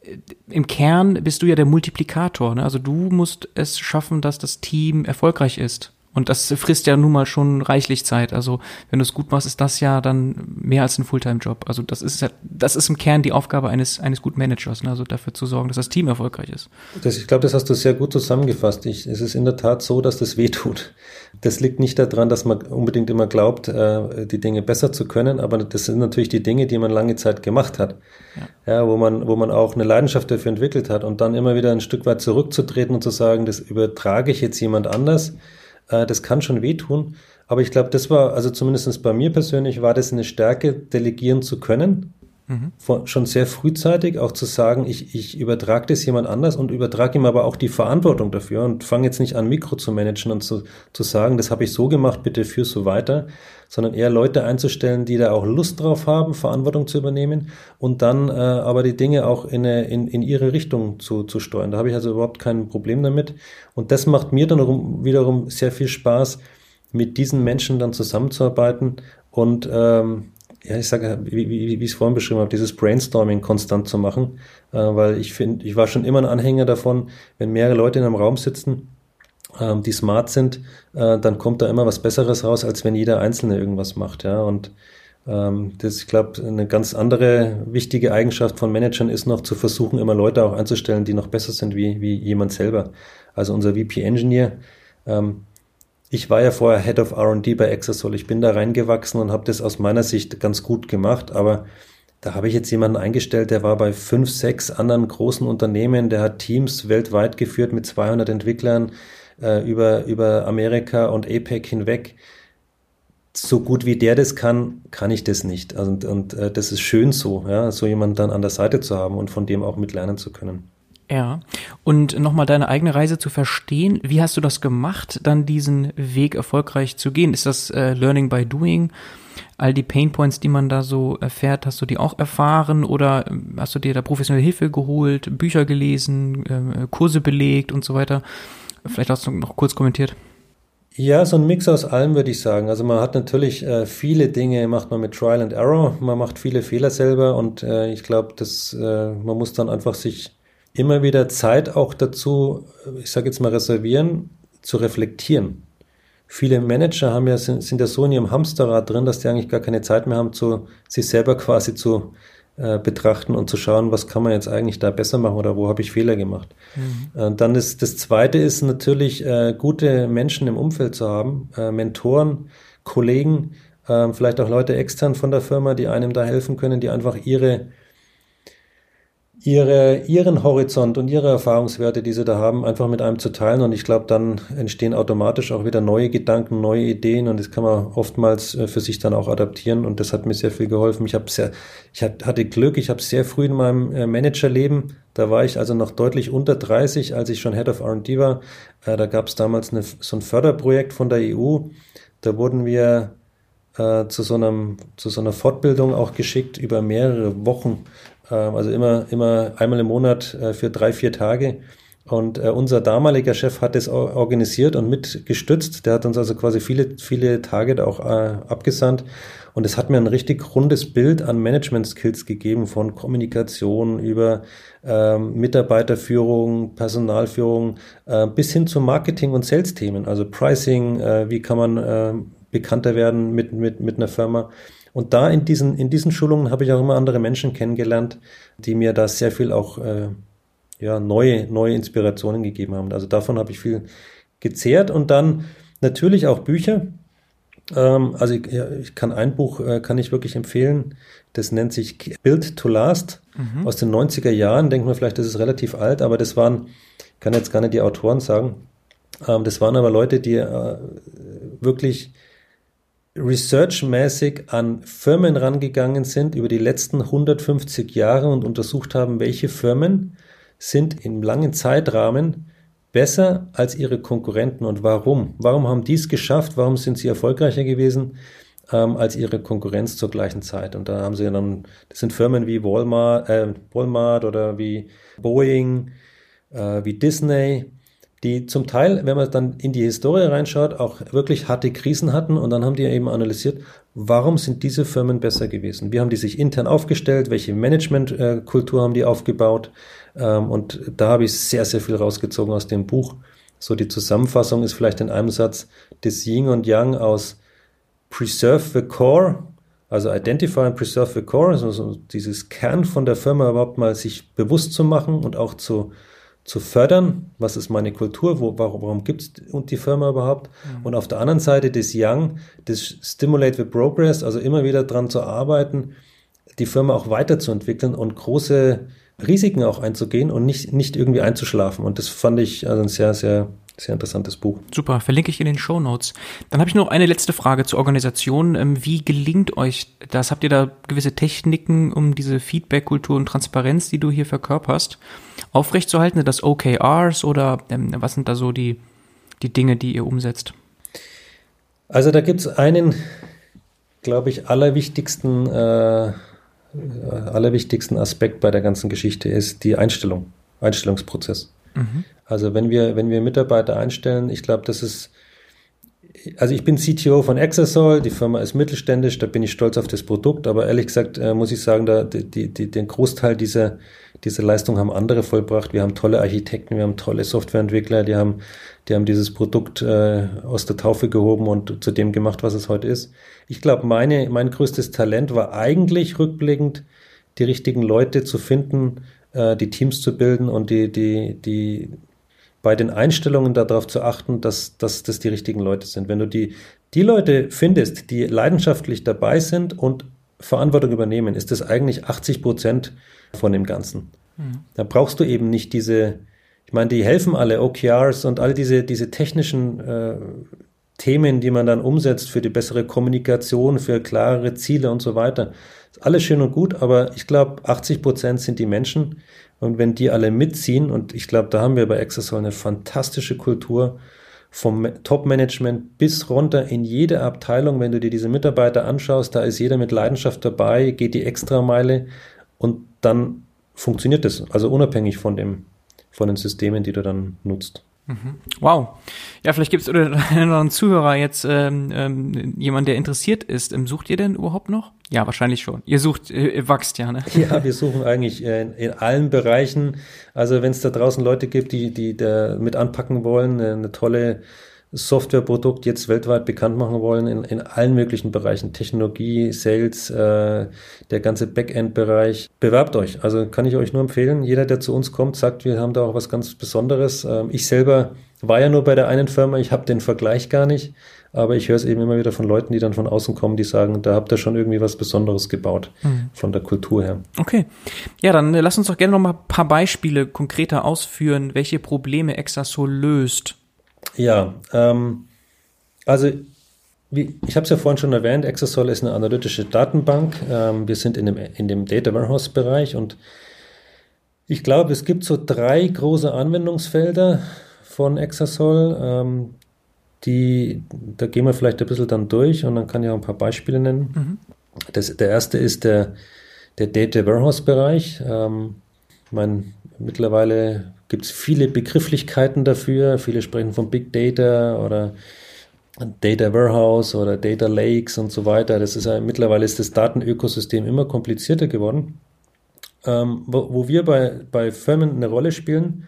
äh, im Kern bist du ja der Multiplikator. Ne? Also du musst es schaffen, dass das Team erfolgreich ist. Und das frisst ja nun mal schon reichlich Zeit. Also wenn du es gut machst, ist das ja dann mehr als ein Fulltime-Job. Also das ist ja, das ist im Kern die Aufgabe eines, eines guten Managers, ne? also dafür zu sorgen, dass das Team erfolgreich ist. Das, ich glaube, das hast du sehr gut zusammengefasst. Ich, es ist in der Tat so, dass das wehtut. Das liegt nicht daran, dass man unbedingt immer glaubt, äh, die Dinge besser zu können, aber das sind natürlich die Dinge, die man lange Zeit gemacht hat. Ja. ja, wo man, wo man auch eine Leidenschaft dafür entwickelt hat und dann immer wieder ein Stück weit zurückzutreten und zu sagen, das übertrage ich jetzt jemand anders äh, das kann schon wehtun. Aber ich glaube, das war, also zumindest bei mir persönlich, war das eine Stärke, delegieren zu können. Mhm. Von, schon sehr frühzeitig auch zu sagen, ich, ich übertrage das jemand anders und übertrage ihm aber auch die Verantwortung dafür und fange jetzt nicht an, Mikro zu managen und zu, zu sagen, das habe ich so gemacht, bitte führ so weiter, sondern eher Leute einzustellen, die da auch Lust drauf haben, Verantwortung zu übernehmen und dann äh, aber die Dinge auch in, in, in ihre Richtung zu, zu steuern. Da habe ich also überhaupt kein Problem damit. Und das macht mir dann wiederum sehr viel Spaß, mit diesen Menschen dann zusammenzuarbeiten und ähm, ja, ich sage, wie, wie, wie ich es vorhin beschrieben habe, dieses Brainstorming konstant zu machen, äh, weil ich finde, ich war schon immer ein Anhänger davon, wenn mehrere Leute in einem Raum sitzen, ähm, die smart sind, äh, dann kommt da immer was Besseres raus, als wenn jeder Einzelne irgendwas macht, ja, und ähm, das, ich glaube, eine ganz andere wichtige Eigenschaft von Managern ist noch zu versuchen, immer Leute auch einzustellen, die noch besser sind wie, wie jemand selber. Also unser VP Engineer, ähm, ich war ja vorher Head of R&D bei Exasol. Ich bin da reingewachsen und habe das aus meiner Sicht ganz gut gemacht, aber da habe ich jetzt jemanden eingestellt, der war bei fünf, sechs anderen großen Unternehmen, der hat Teams weltweit geführt mit 200 Entwicklern äh, über, über Amerika und APEC hinweg. So gut wie der das kann, kann ich das nicht. Und, und äh, das ist schön so, ja, so jemanden dann an der Seite zu haben und von dem auch mitlernen zu können. Ja, und nochmal deine eigene Reise zu verstehen, wie hast du das gemacht, dann diesen Weg erfolgreich zu gehen? Ist das äh, Learning by Doing? All die Painpoints, die man da so erfährt, hast du die auch erfahren oder ähm, hast du dir da professionelle Hilfe geholt, Bücher gelesen, äh, Kurse belegt und so weiter? Vielleicht hast du noch kurz kommentiert. Ja, so ein Mix aus allem würde ich sagen. Also man hat natürlich äh, viele Dinge, macht man mit Trial and Error, man macht viele Fehler selber und äh, ich glaube, dass äh, man muss dann einfach sich immer wieder Zeit auch dazu, ich sage jetzt mal reservieren, zu reflektieren. Viele Manager haben ja, sind, sind ja so in ihrem Hamsterrad drin, dass die eigentlich gar keine Zeit mehr haben, zu, sich selber quasi zu äh, betrachten und zu schauen, was kann man jetzt eigentlich da besser machen oder wo habe ich Fehler gemacht. Mhm. Äh, dann ist das Zweite ist natürlich, äh, gute Menschen im Umfeld zu haben, äh, Mentoren, Kollegen, äh, vielleicht auch Leute extern von der Firma, die einem da helfen können, die einfach ihre ihre, ihren Horizont und ihre Erfahrungswerte, die sie da haben, einfach mit einem zu teilen. Und ich glaube, dann entstehen automatisch auch wieder neue Gedanken, neue Ideen und das kann man oftmals äh, für sich dann auch adaptieren. Und das hat mir sehr viel geholfen. Ich sehr, ich hatte Glück, ich habe sehr früh in meinem äh, Managerleben, da war ich also noch deutlich unter 30, als ich schon Head of R&D war. Äh, da gab es damals eine, so ein Förderprojekt von der EU. Da wurden wir zu, so einem, zu so einer Fortbildung auch geschickt über mehrere Wochen also immer, immer einmal im Monat äh, für drei, vier Tage. Und äh, unser damaliger Chef hat das organisiert und mitgestützt. Der hat uns also quasi viele, viele Tage da auch äh, abgesandt. Und es hat mir ein richtig rundes Bild an Management-Skills gegeben, von Kommunikation über ähm, Mitarbeiterführung, Personalführung, äh, bis hin zu Marketing- und Sales-Themen, also Pricing, äh, wie kann man äh, bekannter werden mit, mit, mit einer Firma. Und da in diesen, in diesen Schulungen habe ich auch immer andere Menschen kennengelernt, die mir da sehr viel auch äh, ja, neue, neue Inspirationen gegeben haben. Also davon habe ich viel gezehrt und dann natürlich auch Bücher. Ähm, also ich, ja, ich kann ein Buch, äh, kann ich wirklich empfehlen. Das nennt sich Build to Last mhm. aus den 90er Jahren. Denkt man vielleicht, das ist relativ alt, aber das waren, ich kann jetzt gar nicht die Autoren sagen, ähm, das waren aber Leute, die äh, wirklich researchmäßig an Firmen rangegangen sind über die letzten 150 Jahre und untersucht haben, welche Firmen sind im langen Zeitrahmen besser als ihre Konkurrenten und warum? Warum haben die es geschafft? Warum sind sie erfolgreicher gewesen ähm, als ihre Konkurrenz zur gleichen Zeit? Und da haben sie dann, das sind Firmen wie Walmart, äh, Walmart oder wie Boeing, äh, wie Disney, die zum Teil, wenn man dann in die Historie reinschaut, auch wirklich harte Krisen hatten und dann haben die eben analysiert, warum sind diese Firmen besser gewesen? Wie haben die sich intern aufgestellt? Welche Managementkultur haben die aufgebaut? Ähm, und da habe ich sehr, sehr viel rausgezogen aus dem Buch. So die Zusammenfassung ist vielleicht in einem Satz das Yin und Yang aus Preserve the Core, also Identify and Preserve the Core, also dieses Kern von der Firma überhaupt mal sich bewusst zu machen und auch zu zu fördern, was ist meine Kultur, wo, warum, warum gibt es die Firma überhaupt? Mhm. Und auf der anderen Seite das Young, das Stimulate the Progress, also immer wieder daran zu arbeiten, die Firma auch weiterzuentwickeln und große Risiken auch einzugehen und nicht, nicht irgendwie einzuschlafen. Und das fand ich also ein sehr, sehr sehr interessantes Buch. Super, verlinke ich in den Show Notes. Dann habe ich noch eine letzte Frage zur Organisation. Ähm, wie gelingt euch das? Habt ihr da gewisse Techniken, um diese Feedback-Kultur und Transparenz, die du hier verkörperst, aufrechtzuerhalten? Sind das OKRs oder ähm, was sind da so die, die Dinge, die ihr umsetzt? Also da gibt es einen, glaube ich, allerwichtigsten, äh, allerwichtigsten Aspekt bei der ganzen Geschichte ist die Einstellung, Einstellungsprozess. Also wenn wir, wenn wir Mitarbeiter einstellen, ich glaube, das ist also ich bin CTO von Exasol, die Firma ist mittelständisch, da bin ich stolz auf das Produkt, aber ehrlich gesagt äh, muss ich sagen, da, die, die, den Großteil dieser, dieser Leistung haben andere vollbracht. Wir haben tolle Architekten, wir haben tolle Softwareentwickler, die haben, die haben dieses Produkt äh, aus der Taufe gehoben und zu dem gemacht, was es heute ist. Ich glaube, meine, mein größtes Talent war eigentlich rückblickend, die richtigen Leute zu finden, äh, die Teams zu bilden und die, die, die bei den Einstellungen darauf zu achten, dass, dass das die richtigen Leute sind. Wenn du die, die Leute findest, die leidenschaftlich dabei sind und Verantwortung übernehmen, ist das eigentlich 80 Prozent von dem Ganzen. Mhm. Da brauchst du eben nicht diese, ich meine, die helfen alle, OKRs und all diese, diese technischen äh, Themen, die man dann umsetzt für die bessere Kommunikation, für klarere Ziele und so weiter. Ist alles schön und gut, aber ich glaube, 80 Prozent sind die Menschen, und wenn die alle mitziehen, und ich glaube, da haben wir bei Exasol eine fantastische Kultur, vom Top-Management bis runter in jede Abteilung, wenn du dir diese Mitarbeiter anschaust, da ist jeder mit Leidenschaft dabei, geht die Extrameile und dann funktioniert das. Also unabhängig von dem, von den Systemen, die du dann nutzt. Wow. Ja, vielleicht gibt es oder einen Zuhörer jetzt ähm, ähm, jemand, der interessiert ist. Ähm, sucht ihr denn überhaupt noch? Ja, wahrscheinlich schon. Ihr sucht, äh, ihr wachst ja, ne? Ja, wir suchen eigentlich äh, in, in allen Bereichen. Also wenn es da draußen Leute gibt, die, die da mit anpacken wollen, eine, eine tolle Softwareprodukt jetzt weltweit bekannt machen wollen in, in allen möglichen Bereichen, Technologie, Sales, äh, der ganze Backend-Bereich. Bewerbt euch. Also kann ich euch nur empfehlen. Jeder, der zu uns kommt, sagt, wir haben da auch was ganz Besonderes. Ähm, ich selber war ja nur bei der einen Firma, ich habe den Vergleich gar nicht. Aber ich höre es eben immer wieder von Leuten, die dann von außen kommen, die sagen, da habt ihr schon irgendwie was Besonderes gebaut, mhm. von der Kultur her. Okay. Ja, dann äh, lass uns doch gerne noch mal ein paar Beispiele konkreter ausführen, welche Probleme Exasol löst. Ja, ähm, also wie, ich habe es ja vorhin schon erwähnt, Exasol ist eine analytische Datenbank. Ähm, wir sind in dem, in dem Data Warehouse-Bereich und ich glaube, es gibt so drei große Anwendungsfelder von Exasol. Ähm, die, da gehen wir vielleicht ein bisschen dann durch und dann kann ich auch ein paar Beispiele nennen. Mhm. Das, der erste ist der, der Data Warehouse-Bereich. Ähm, ich meine, mittlerweile gibt es viele Begrifflichkeiten dafür. Viele sprechen von Big Data oder Data Warehouse oder Data Lakes und so weiter. Das ist ja, mittlerweile ist das Datenökosystem immer komplizierter geworden. Ähm, wo, wo, wir bei, bei Firmen eine Rolle spielen,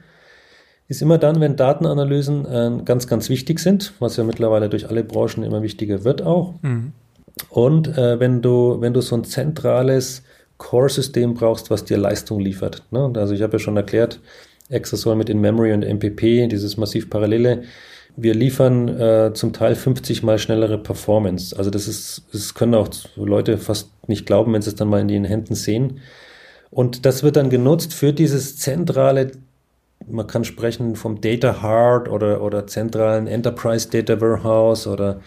ist immer dann, wenn Datenanalysen äh, ganz, ganz wichtig sind, was ja mittlerweile durch alle Branchen immer wichtiger wird auch. Mhm. Und äh, wenn du, wenn du so ein zentrales Core-System brauchst, was dir Leistung liefert. Ne? Also ich habe ja schon erklärt, Exasol mit In-Memory und MPP, dieses massiv parallele. Wir liefern äh, zum Teil 50 mal schnellere Performance. Also das ist, das können auch Leute fast nicht glauben, wenn sie es dann mal in den Händen sehen. Und das wird dann genutzt für dieses zentrale, man kann sprechen vom Data Hard oder, oder zentralen Enterprise Data Warehouse oder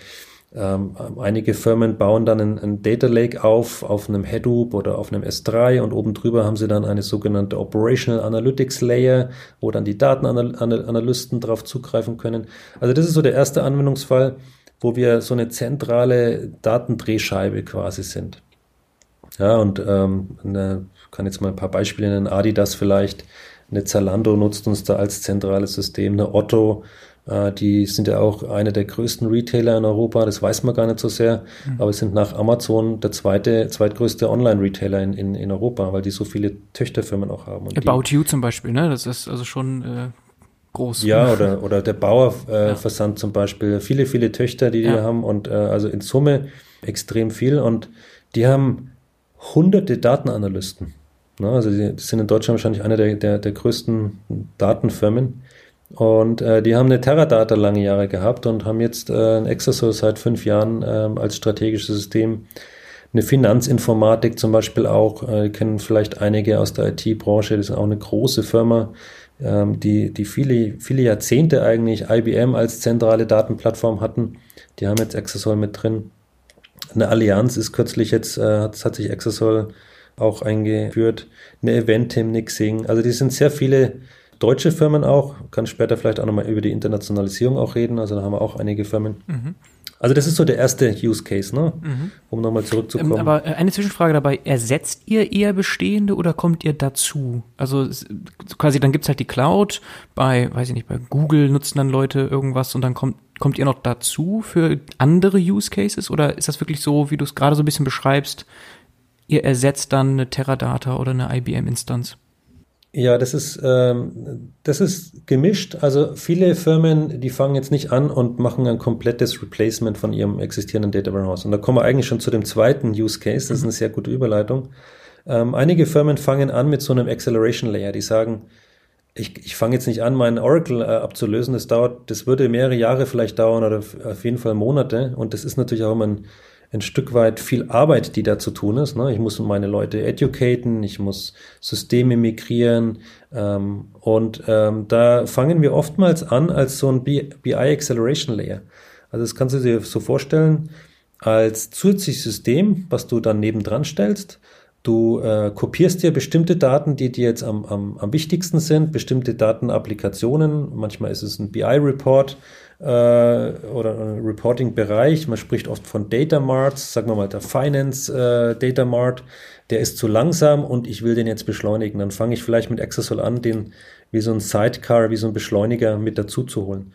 ähm, einige Firmen bauen dann einen, einen, Data Lake auf, auf einem Hadoop oder auf einem S3 und oben drüber haben sie dann eine sogenannte Operational Analytics Layer, wo dann die Datenanalysten darauf zugreifen können. Also das ist so der erste Anwendungsfall, wo wir so eine zentrale Datendrehscheibe quasi sind. Ja, und ähm, eine, kann jetzt mal ein paar Beispiele nennen. Adidas vielleicht, eine Zalando nutzt uns da als zentrales System, eine Otto die sind ja auch einer der größten Retailer in Europa, das weiß man gar nicht so sehr, mhm. aber sind nach Amazon der zweite, zweitgrößte Online-Retailer in, in, in Europa, weil die so viele Töchterfirmen auch haben. Und About die, You zum Beispiel, ne? Das ist also schon äh, groß. Ja, oder, oder der Bauerversand äh, ja. zum Beispiel. Viele, viele Töchter, die die ja. haben und äh, also in Summe extrem viel und die haben hunderte Datenanalysten. Ne? Also die, die sind in Deutschland wahrscheinlich einer der, der, der größten Datenfirmen. Und äh, die haben eine Teradata lange Jahre gehabt und haben jetzt äh, ein Exasol seit fünf Jahren äh, als strategisches System. Eine Finanzinformatik zum Beispiel auch, äh, kennen vielleicht einige aus der IT-Branche, das ist auch eine große Firma, ähm, die, die viele, viele Jahrzehnte eigentlich IBM als zentrale Datenplattform hatten. Die haben jetzt Exasol mit drin. Eine Allianz ist kürzlich jetzt, äh, hat, hat sich Exasol auch eingeführt. Eine Eventim, Nixing. Also die sind sehr viele deutsche Firmen auch. Kann später vielleicht auch nochmal über die Internationalisierung auch reden. Also da haben wir auch einige Firmen. Mhm. Also das ist so der erste Use Case, ne? Mhm. um nochmal zurückzukommen. Ähm, aber äh, eine Zwischenfrage dabei, ersetzt ihr eher bestehende oder kommt ihr dazu? Also quasi dann gibt's halt die Cloud, bei, weiß ich nicht, bei Google nutzen dann Leute irgendwas und dann kommt, kommt ihr noch dazu für andere Use Cases oder ist das wirklich so, wie du es gerade so ein bisschen beschreibst, ihr ersetzt dann eine Teradata oder eine IBM-Instanz? Ja, das ist, ähm, das ist gemischt. Also viele Firmen, die fangen jetzt nicht an und machen ein komplettes Replacement von ihrem existierenden Data Warehouse. Und da kommen wir eigentlich schon zu dem zweiten Use Case. Das ist mhm. eine sehr gute Überleitung. Ähm, einige Firmen fangen an mit so einem Acceleration Layer. Die sagen, ich, ich fange jetzt nicht an, meinen Oracle äh, abzulösen. Das dauert, das würde mehrere Jahre vielleicht dauern oder auf jeden Fall Monate. Und das ist natürlich auch immer ein ein Stück weit viel Arbeit, die da zu tun ist. Ne? Ich muss meine Leute educaten, ich muss Systeme migrieren ähm, und ähm, da fangen wir oftmals an als so ein BI Acceleration Layer. Also das kannst du dir so vorstellen als zusätzliches System, was du dann nebendran stellst. Du äh, kopierst dir bestimmte Daten, die dir jetzt am, am, am wichtigsten sind, bestimmte Datenapplikationen. Manchmal ist es ein BI-Report äh, oder Reporting-Bereich. Man spricht oft von Data Marts, sagen wir mal der Finance äh, Data Mart, der ist zu langsam und ich will den jetzt beschleunigen. Dann fange ich vielleicht mit Exasol an, den wie so ein Sidecar, wie so ein Beschleuniger mit dazu zu holen.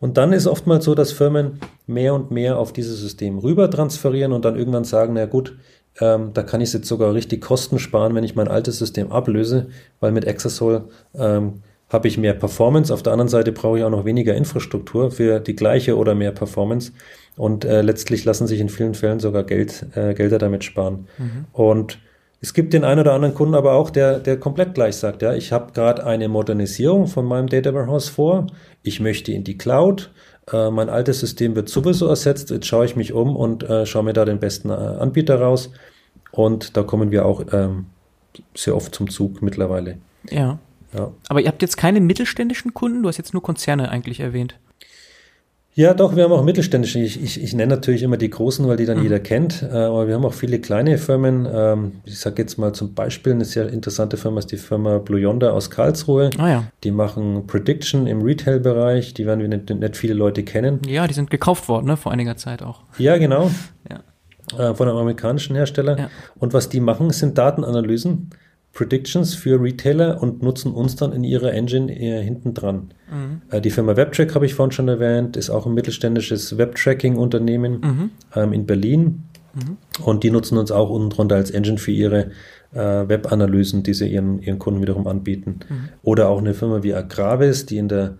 Und dann ist oftmals so, dass Firmen mehr und mehr auf dieses System rüber transferieren und dann irgendwann sagen, na gut, ähm, da kann ich jetzt sogar richtig Kosten sparen, wenn ich mein altes System ablöse, weil mit Exasol ähm, habe ich mehr Performance. Auf der anderen Seite brauche ich auch noch weniger Infrastruktur für die gleiche oder mehr Performance. Und äh, letztlich lassen sich in vielen Fällen sogar Geld, äh, Gelder damit sparen. Mhm. Und es gibt den einen oder anderen Kunden aber auch, der, der komplett gleich sagt, ja, ich habe gerade eine Modernisierung von meinem Data Warehouse vor, ich möchte in die Cloud, äh, mein altes System wird sowieso ersetzt, jetzt schaue ich mich um und äh, schaue mir da den besten äh, Anbieter raus. Und da kommen wir auch ähm, sehr oft zum Zug mittlerweile. Ja. Ja. Aber ihr habt jetzt keine mittelständischen Kunden, du hast jetzt nur Konzerne eigentlich erwähnt. Ja, doch, wir haben auch mittelständische. Ich, ich, ich nenne natürlich immer die großen, weil die dann mhm. jeder kennt. Äh, aber wir haben auch viele kleine Firmen. Ähm, ich sage jetzt mal zum Beispiel eine sehr interessante Firma ist die Firma Blue Yonder aus Karlsruhe. Ah, ja. Die machen Prediction im Retail-Bereich. Die werden wir nicht, nicht, viele Leute kennen. Ja, die sind gekauft worden, ne, vor einiger Zeit auch. Ja, genau. ja. Äh, von einem amerikanischen Hersteller. Ja. Und was die machen, sind Datenanalysen Predictions für Retailer und nutzen uns dann in ihrer Engine äh, hinten dran. Mhm. Äh, die Firma WebTrack habe ich vorhin schon erwähnt, ist auch ein mittelständisches Webtracking-Unternehmen mhm. ähm, in Berlin. Mhm. Und die nutzen uns auch unten drunter als Engine für ihre äh, Web-Analysen, die sie ihren, ihren Kunden wiederum anbieten. Mhm. Oder auch eine Firma wie Agravis, die in der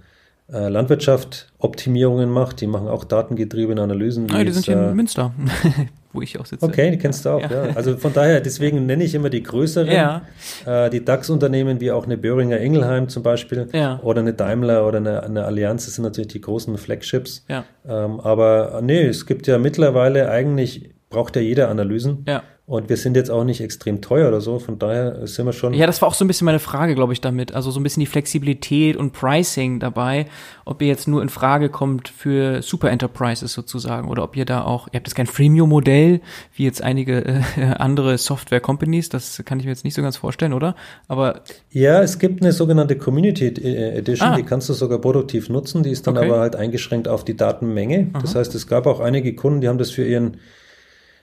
äh, Landwirtschaft Optimierungen macht. Die machen auch datengetriebene Analysen. Ah, die sind hier in äh, Münster. wo ich auch sitze. Okay, die kennst du auch, ja. ja. Also von daher, deswegen nenne ich immer die größeren, ja. äh, die DAX-Unternehmen, wie auch eine Böhringer Ingelheim zum Beispiel oder eine Daimler oder eine, eine, Allianz, das sind natürlich die großen Flagships. Ähm, aber nee, es gibt ja mittlerweile eigentlich, braucht ja jeder Analysen. Ja. Und wir sind jetzt auch nicht extrem teuer oder so, von daher sind wir schon. Ja, das war auch so ein bisschen meine Frage, glaube ich, damit. Also so ein bisschen die Flexibilität und Pricing dabei, ob ihr jetzt nur in Frage kommt für Super Enterprises sozusagen oder ob ihr da auch, ihr habt jetzt kein Freemium-Modell, wie jetzt einige äh, andere Software-Companies, das kann ich mir jetzt nicht so ganz vorstellen, oder? Aber. Ja, es gibt eine sogenannte Community äh, Edition, ah. die kannst du sogar produktiv nutzen, die ist dann okay. aber halt eingeschränkt auf die Datenmenge. Aha. Das heißt, es gab auch einige Kunden, die haben das für ihren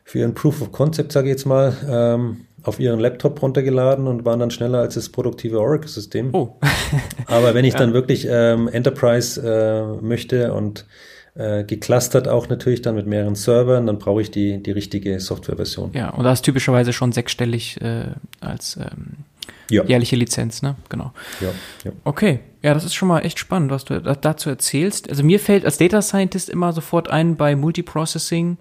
für ihren Proof of Concept, sage ich jetzt mal, ähm, auf ihren Laptop runtergeladen und waren dann schneller als das produktive Oracle-System. Oh. Aber wenn ich ja. dann wirklich ähm, Enterprise äh, möchte und äh, geclustert auch natürlich dann mit mehreren Servern, dann brauche ich die, die richtige Softwareversion. Ja, und da ist typischerweise schon sechsstellig äh, als ähm, ja. jährliche Lizenz, ne? Genau. Ja, ja. Okay, ja, das ist schon mal echt spannend, was du dazu erzählst. Also mir fällt als Data Scientist immer sofort ein bei Multiprocessing,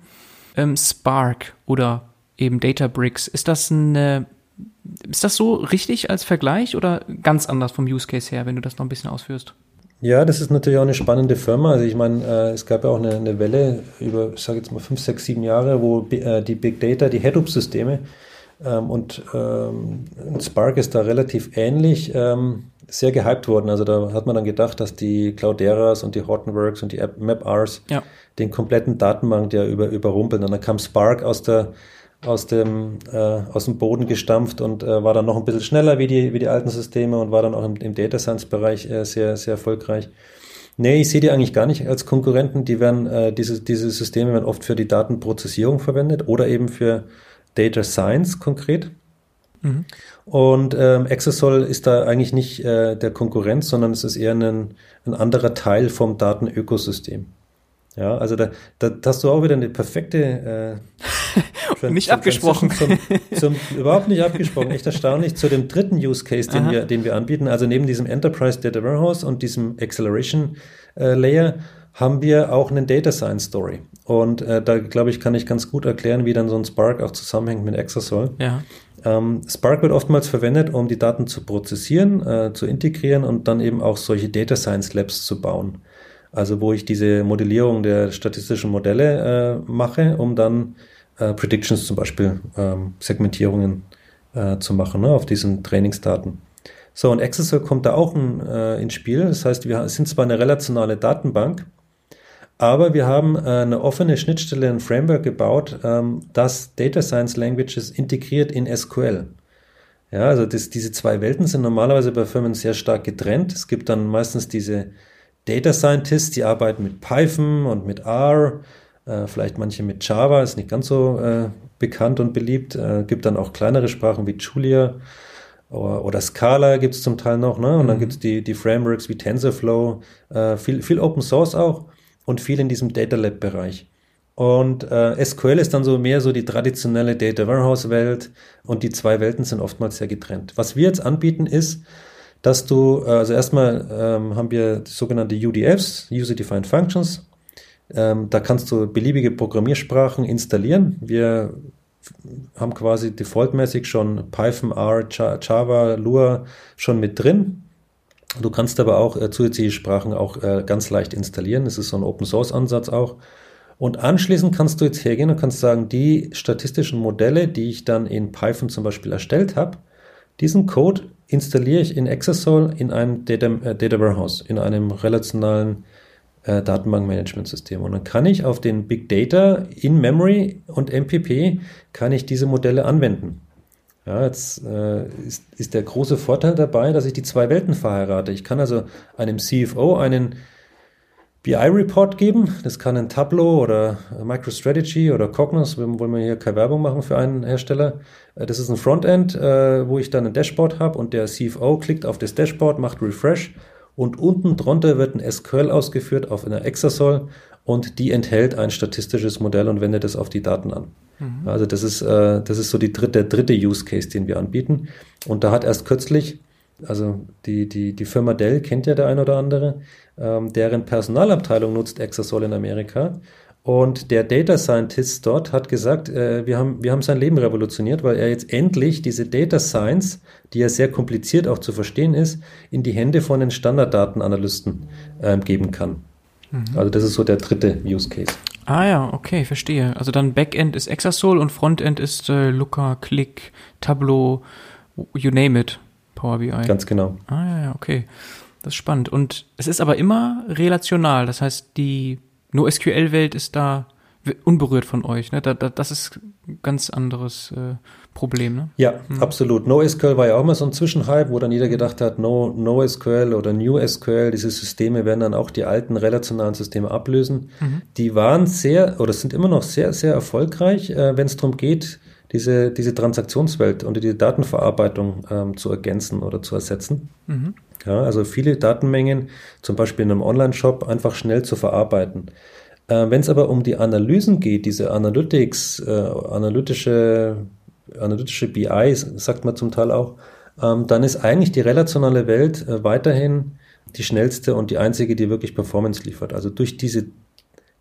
ähm, Spark oder eben Databricks. Ist das eine, ist das so richtig als Vergleich oder ganz anders vom Use Case her, wenn du das noch ein bisschen ausführst? Ja, das ist natürlich auch eine spannende Firma. Also ich meine, äh, es gab ja auch eine, eine Welle über, ich sage jetzt mal fünf, sechs, sieben Jahre, wo äh, die Big Data, die Hadoop-Systeme ähm, und ähm, Spark ist da relativ ähnlich ähm, sehr gehypt worden. Also da hat man dann gedacht, dass die Clouderas und die Hortonworks und die MapRs ja den kompletten Datenbank ja über, überrumpeln. Und dann kam Spark aus der aus dem, äh, aus dem Boden gestampft und äh, war dann noch ein bisschen schneller wie die, wie die alten Systeme und war dann auch im, im Data Science Bereich äh, sehr, sehr erfolgreich. Nee, ich sehe die eigentlich gar nicht als Konkurrenten. Die werden, äh, diese, diese Systeme werden oft für die Datenprozessierung verwendet oder eben für Data Science konkret. Mhm. Und ähm, Exasol ist da eigentlich nicht äh, der Konkurrent, sondern es ist eher ein, ein anderer Teil vom Datenökosystem. Ja, also da, da, da hast du auch wieder eine perfekte äh, nicht abgesprochen. Zum, zum, überhaupt nicht abgesprochen. Echt erstaunlich. Zu dem dritten Use Case, den wir, den wir anbieten, also neben diesem Enterprise Data Warehouse und diesem Acceleration äh, Layer, haben wir auch einen Data Science Story. Und äh, da glaube ich, kann ich ganz gut erklären, wie dann so ein Spark auch zusammenhängt mit Exasol. Ja. Ähm, Spark wird oftmals verwendet, um die Daten zu prozessieren, äh, zu integrieren und dann eben auch solche Data Science Labs zu bauen. Also wo ich diese Modellierung der statistischen Modelle äh, mache, um dann äh, Predictions zum Beispiel, ähm, Segmentierungen äh, zu machen ne, auf diesen Trainingsdaten. So, und Exasol kommt da auch ein, äh, ins Spiel. Das heißt, wir sind zwar eine relationale Datenbank, aber wir haben äh, eine offene Schnittstelle, ein Framework gebaut, ähm, das Data Science Languages integriert in SQL. Ja, also das, diese zwei Welten sind normalerweise bei Firmen sehr stark getrennt. Es gibt dann meistens diese Data Scientists, die arbeiten mit Python und mit R, äh, vielleicht manche mit Java, ist nicht ganz so äh, bekannt und beliebt. Äh, gibt dann auch kleinere Sprachen wie Julia oder, oder Scala gibt es zum Teil noch. Ne? Und mhm. dann gibt es die, die Frameworks wie TensorFlow, viel, viel Open Source auch und viel in diesem Data Lab-Bereich. Und äh, SQL ist dann so mehr so die traditionelle Data Warehouse-Welt und die zwei Welten sind oftmals sehr getrennt. Was wir jetzt anbieten ist, dass du, äh, also erstmal ähm, haben wir sogenannte UDFs, User Defined Functions. Ähm, da kannst du beliebige Programmiersprachen installieren. Wir haben quasi defaultmäßig schon Python, R, Java, Lua schon mit drin. Du kannst aber auch äh, zusätzliche Sprachen auch äh, ganz leicht installieren. Das ist so ein Open Source Ansatz auch. Und anschließend kannst du jetzt hergehen und kannst sagen, die statistischen Modelle, die ich dann in Python zum Beispiel erstellt habe, diesen Code installiere ich in Exasol in einem Data, äh, Data Warehouse, in einem relationalen äh, Datenbankmanagementsystem. Und dann kann ich auf den Big Data in Memory und MPP kann ich diese Modelle anwenden. Ja, jetzt äh, ist, ist der große Vorteil dabei, dass ich die zwei Welten verheirate. Ich kann also einem CFO einen BI-Report geben. Das kann ein Tableau oder MicroStrategy oder Cognos. Wir wollen wir hier keine Werbung machen für einen Hersteller. Äh, das ist ein Frontend, äh, wo ich dann ein Dashboard habe und der CFO klickt auf das Dashboard, macht Refresh und unten drunter wird ein SQL ausgeführt auf einer Exasol und die enthält ein statistisches Modell und wendet es auf die Daten an. Mhm. Also das ist, äh, das ist so die dritte, der dritte Use Case, den wir anbieten. Und da hat erst kürzlich also die, die, die Firma Dell kennt ja der ein oder andere, ähm, deren Personalabteilung nutzt Exasol in Amerika. Und der Data Scientist dort hat gesagt, äh, wir, haben, wir haben sein Leben revolutioniert, weil er jetzt endlich diese Data Science, die ja sehr kompliziert auch zu verstehen ist, in die Hände von den Standarddatenanalysten äh, geben kann. Mhm. Also das ist so der dritte Use Case. Ah ja, okay, verstehe. Also dann Backend ist Exasol und Frontend ist äh, Looker, Click, Tableau, you name it. Power BI. Ganz genau. Ah ja, okay. Das ist spannend. Und es ist aber immer relational. Das heißt, die NoSQL-Welt ist da unberührt von euch. Ne? Da, da, das ist ein ganz anderes äh, Problem. Ne? Ja, hm. absolut. NoSQL war ja auch mal so ein Zwischenhype, wo dann jeder gedacht hat, no, NoSQL oder NewSQL, diese Systeme werden dann auch die alten relationalen Systeme ablösen. Mhm. Die waren sehr oder sind immer noch sehr, sehr erfolgreich, äh, wenn es darum geht, diese, diese Transaktionswelt und die Datenverarbeitung ähm, zu ergänzen oder zu ersetzen. Mhm. Ja, also viele Datenmengen, zum Beispiel in einem Online-Shop, einfach schnell zu verarbeiten. Äh, Wenn es aber um die Analysen geht, diese Analytics, äh, analytische, analytische BI, sagt man zum Teil auch, ähm, dann ist eigentlich die relationale Welt äh, weiterhin die schnellste und die einzige, die wirklich Performance liefert. Also durch diese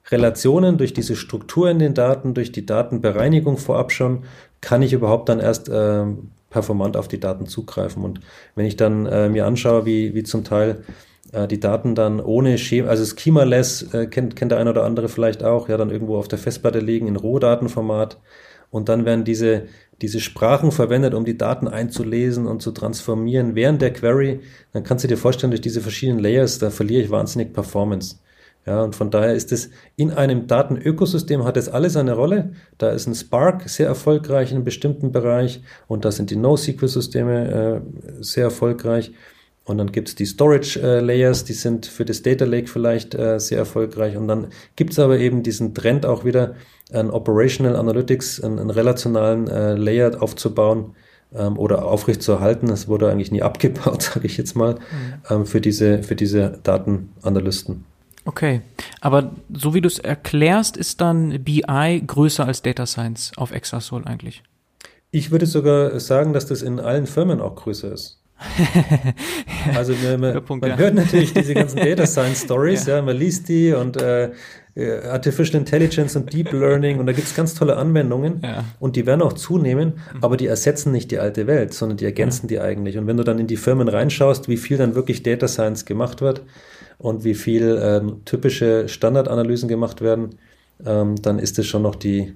Relationen, durch diese Struktur in den Daten, durch die Datenbereinigung vorab schon, kann ich überhaupt dann erst äh, performant auf die Daten zugreifen. Und wenn ich dann äh, mir anschaue, wie, wie zum Teil äh, die Daten dann ohne Schema, also Schema-less, äh, kennt, kennt der eine oder andere vielleicht auch, ja, dann irgendwo auf der Festplatte liegen in Rohdatenformat. Und dann werden diese, diese Sprachen verwendet, um die Daten einzulesen und zu transformieren während der Query. Dann kannst du dir vorstellen, durch diese verschiedenen Layers, da verliere ich wahnsinnig Performance. Ja, und von daher ist es in einem Datenökosystem hat es alles eine Rolle. Da ist ein Spark sehr erfolgreich in einem bestimmten Bereich und da sind die NoSQL-Systeme äh, sehr erfolgreich. Und dann gibt es die Storage äh, Layers, die sind für das Data Lake vielleicht äh, sehr erfolgreich. Und dann gibt es aber eben diesen Trend auch wieder, ein Operational Analytics, einen, einen relationalen äh, Layer aufzubauen ähm, oder aufrechtzuerhalten. Das wurde eigentlich nie abgebaut, sage ich jetzt mal, mhm. ähm, für, diese, für diese Datenanalysten. Okay, aber so wie du es erklärst, ist dann BI größer als Data Science auf Exasol eigentlich? Ich würde sogar sagen, dass das in allen Firmen auch größer ist. also man, man, Punkt, man ja. hört natürlich diese ganzen Data Science Stories, ja. ja. man liest die und äh, äh, Artificial Intelligence und Deep Learning und da gibt es ganz tolle Anwendungen ja. und die werden auch zunehmen, mhm. aber die ersetzen nicht die alte Welt, sondern die ergänzen die eigentlich. Und wenn du dann in die Firmen reinschaust, wie viel dann wirklich Data Science gemacht wird und wie viel ähm, typische Standardanalysen gemacht werden, ähm, dann ist es schon noch die,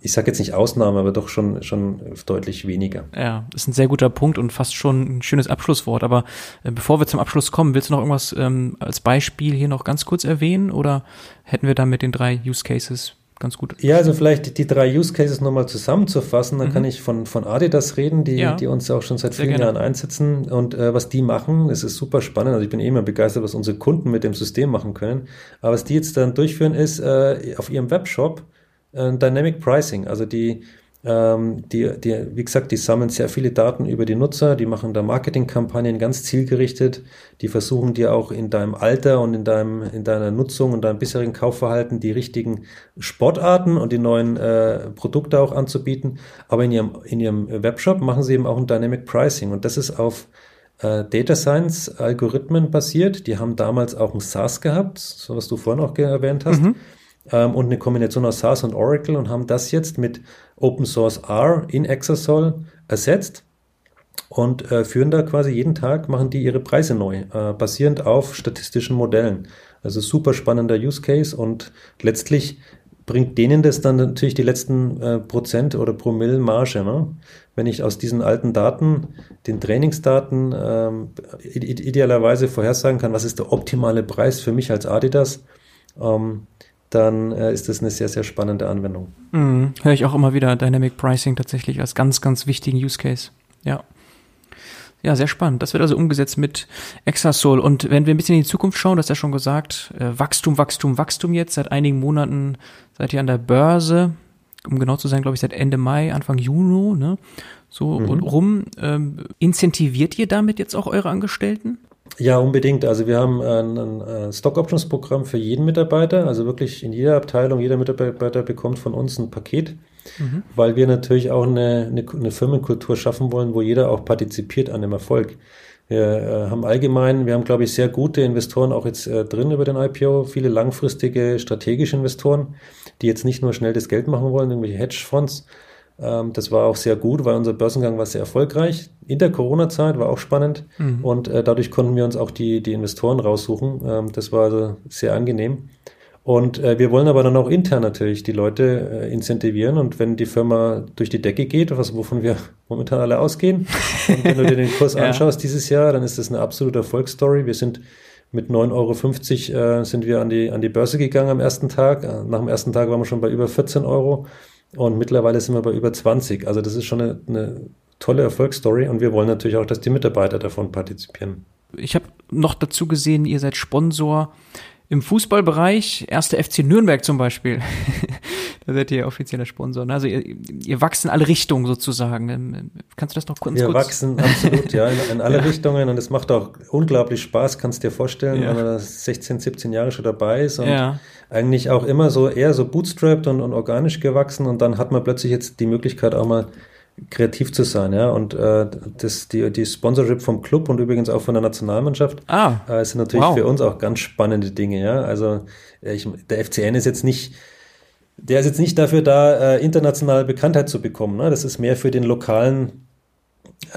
ich sage jetzt nicht Ausnahme, aber doch schon, schon deutlich weniger. Ja, ist ein sehr guter Punkt und fast schon ein schönes Abschlusswort. Aber äh, bevor wir zum Abschluss kommen, willst du noch irgendwas ähm, als Beispiel hier noch ganz kurz erwähnen oder hätten wir dann mit den drei Use Cases ganz gut? Ja, also vielleicht die drei Use Cases nochmal zusammenzufassen. Dann mhm. kann ich von, von Adidas reden, die, ja. die uns auch schon seit vielen Jahren einsetzen und äh, was die machen. Das ist super spannend. Also ich bin eh immer begeistert, was unsere Kunden mit dem System machen können. Aber was die jetzt dann durchführen, ist äh, auf ihrem Webshop äh, Dynamic Pricing. Also die, ähm, die, die, wie gesagt, die sammeln sehr viele Daten über die Nutzer, die machen da Marketingkampagnen ganz zielgerichtet, die versuchen dir auch in deinem Alter und in deinem, in deiner Nutzung und deinem bisherigen Kaufverhalten die richtigen Sportarten und die neuen äh, Produkte auch anzubieten. Aber in ihrem, in ihrem Webshop machen sie eben auch ein Dynamic Pricing und das ist auf äh, Data Science Algorithmen basiert. Die haben damals auch ein SaaS gehabt, so was du vorhin auch erwähnt hast. Mhm ähm, und eine Kombination aus SAS und Oracle und haben das jetzt mit Open Source R in Exasol ersetzt und äh, führen da quasi jeden Tag, machen die ihre Preise neu, äh, basierend auf statistischen Modellen. Also super spannender Use Case und letztlich bringt denen das dann natürlich die letzten äh, Prozent oder Promille Marge. Ne? Wenn ich aus diesen alten Daten, den Trainingsdaten, ähm, idealerweise vorhersagen kann, was ist der optimale Preis für mich als Adidas, ähm, dann äh, ist das eine sehr, sehr spannende Anwendung. Mhm. Höre ich auch immer wieder Dynamic Pricing tatsächlich als ganz, ganz wichtigen Use Case. Ja. Ja, sehr spannend. Das wird also umgesetzt mit Exasol. Und wenn wir ein bisschen in die Zukunft schauen, das ist ja schon gesagt, äh, Wachstum, Wachstum, Wachstum jetzt. Seit einigen Monaten seid ihr an der Börse. Um genau zu sein, glaube ich, seit Ende Mai, Anfang Juni, ne? So mhm. rum. Ähm, incentiviert ihr damit jetzt auch eure Angestellten? Ja, unbedingt. Also wir haben ein, ein Stock Options Programm für jeden Mitarbeiter. Also wirklich in jeder Abteilung, jeder Mitarbeiter bekommt von uns ein Paket, mhm. weil wir natürlich auch eine, eine, eine, Firmenkultur schaffen wollen, wo jeder auch partizipiert an dem Erfolg. Wir äh, haben allgemein, wir haben, glaube ich, sehr gute Investoren auch jetzt äh, drin über den IPO, viele langfristige strategische Investoren, die jetzt nicht nur schnell das Geld machen wollen, irgendwelche Hedgefonds, das war auch sehr gut, weil unser Börsengang war sehr erfolgreich. In der Corona-Zeit war auch spannend mhm. und äh, dadurch konnten wir uns auch die, die Investoren raussuchen. Ähm, das war also sehr angenehm. Und äh, wir wollen aber dann auch intern natürlich die Leute äh, incentivieren und wenn die Firma durch die Decke geht, was, wovon wir momentan alle ausgehen, und wenn du dir den Kurs ja. anschaust dieses Jahr, dann ist das eine absolute Erfolgsstory. Wir sind mit 9,50 Euro äh, sind wir an die, an die Börse gegangen am ersten Tag. Äh, nach dem ersten Tag waren wir schon bei über 14 Euro. Und mittlerweile sind wir bei über 20. Also das ist schon eine, eine tolle Erfolgsstory und wir wollen natürlich auch, dass die Mitarbeiter davon partizipieren. Ich habe noch dazu gesehen, ihr seid Sponsor im Fußballbereich, erste FC Nürnberg zum Beispiel. da seid ihr offizieller Sponsor. Ne? Also ihr, ihr wachst in alle Richtungen sozusagen. Ähm, kannst du das noch kurz Wir kurz? wachsen absolut, ja, in, in alle ja. Richtungen und es macht auch unglaublich Spaß, kannst dir vorstellen, ja. wenn man da 16, 17 Jahre schon dabei ist und ja. eigentlich auch immer so eher so bootstrapped und, und organisch gewachsen und dann hat man plötzlich jetzt die Möglichkeit auch mal kreativ zu sein, ja. Und äh, das, die, die Sponsorship vom Club und übrigens auch von der Nationalmannschaft ah, äh, sind natürlich wow. für uns auch ganz spannende Dinge, ja. Also äh, ich, der FCN ist jetzt nicht, der ist jetzt nicht dafür da, äh, internationale Bekanntheit zu bekommen. Ne? Das ist mehr für den lokalen,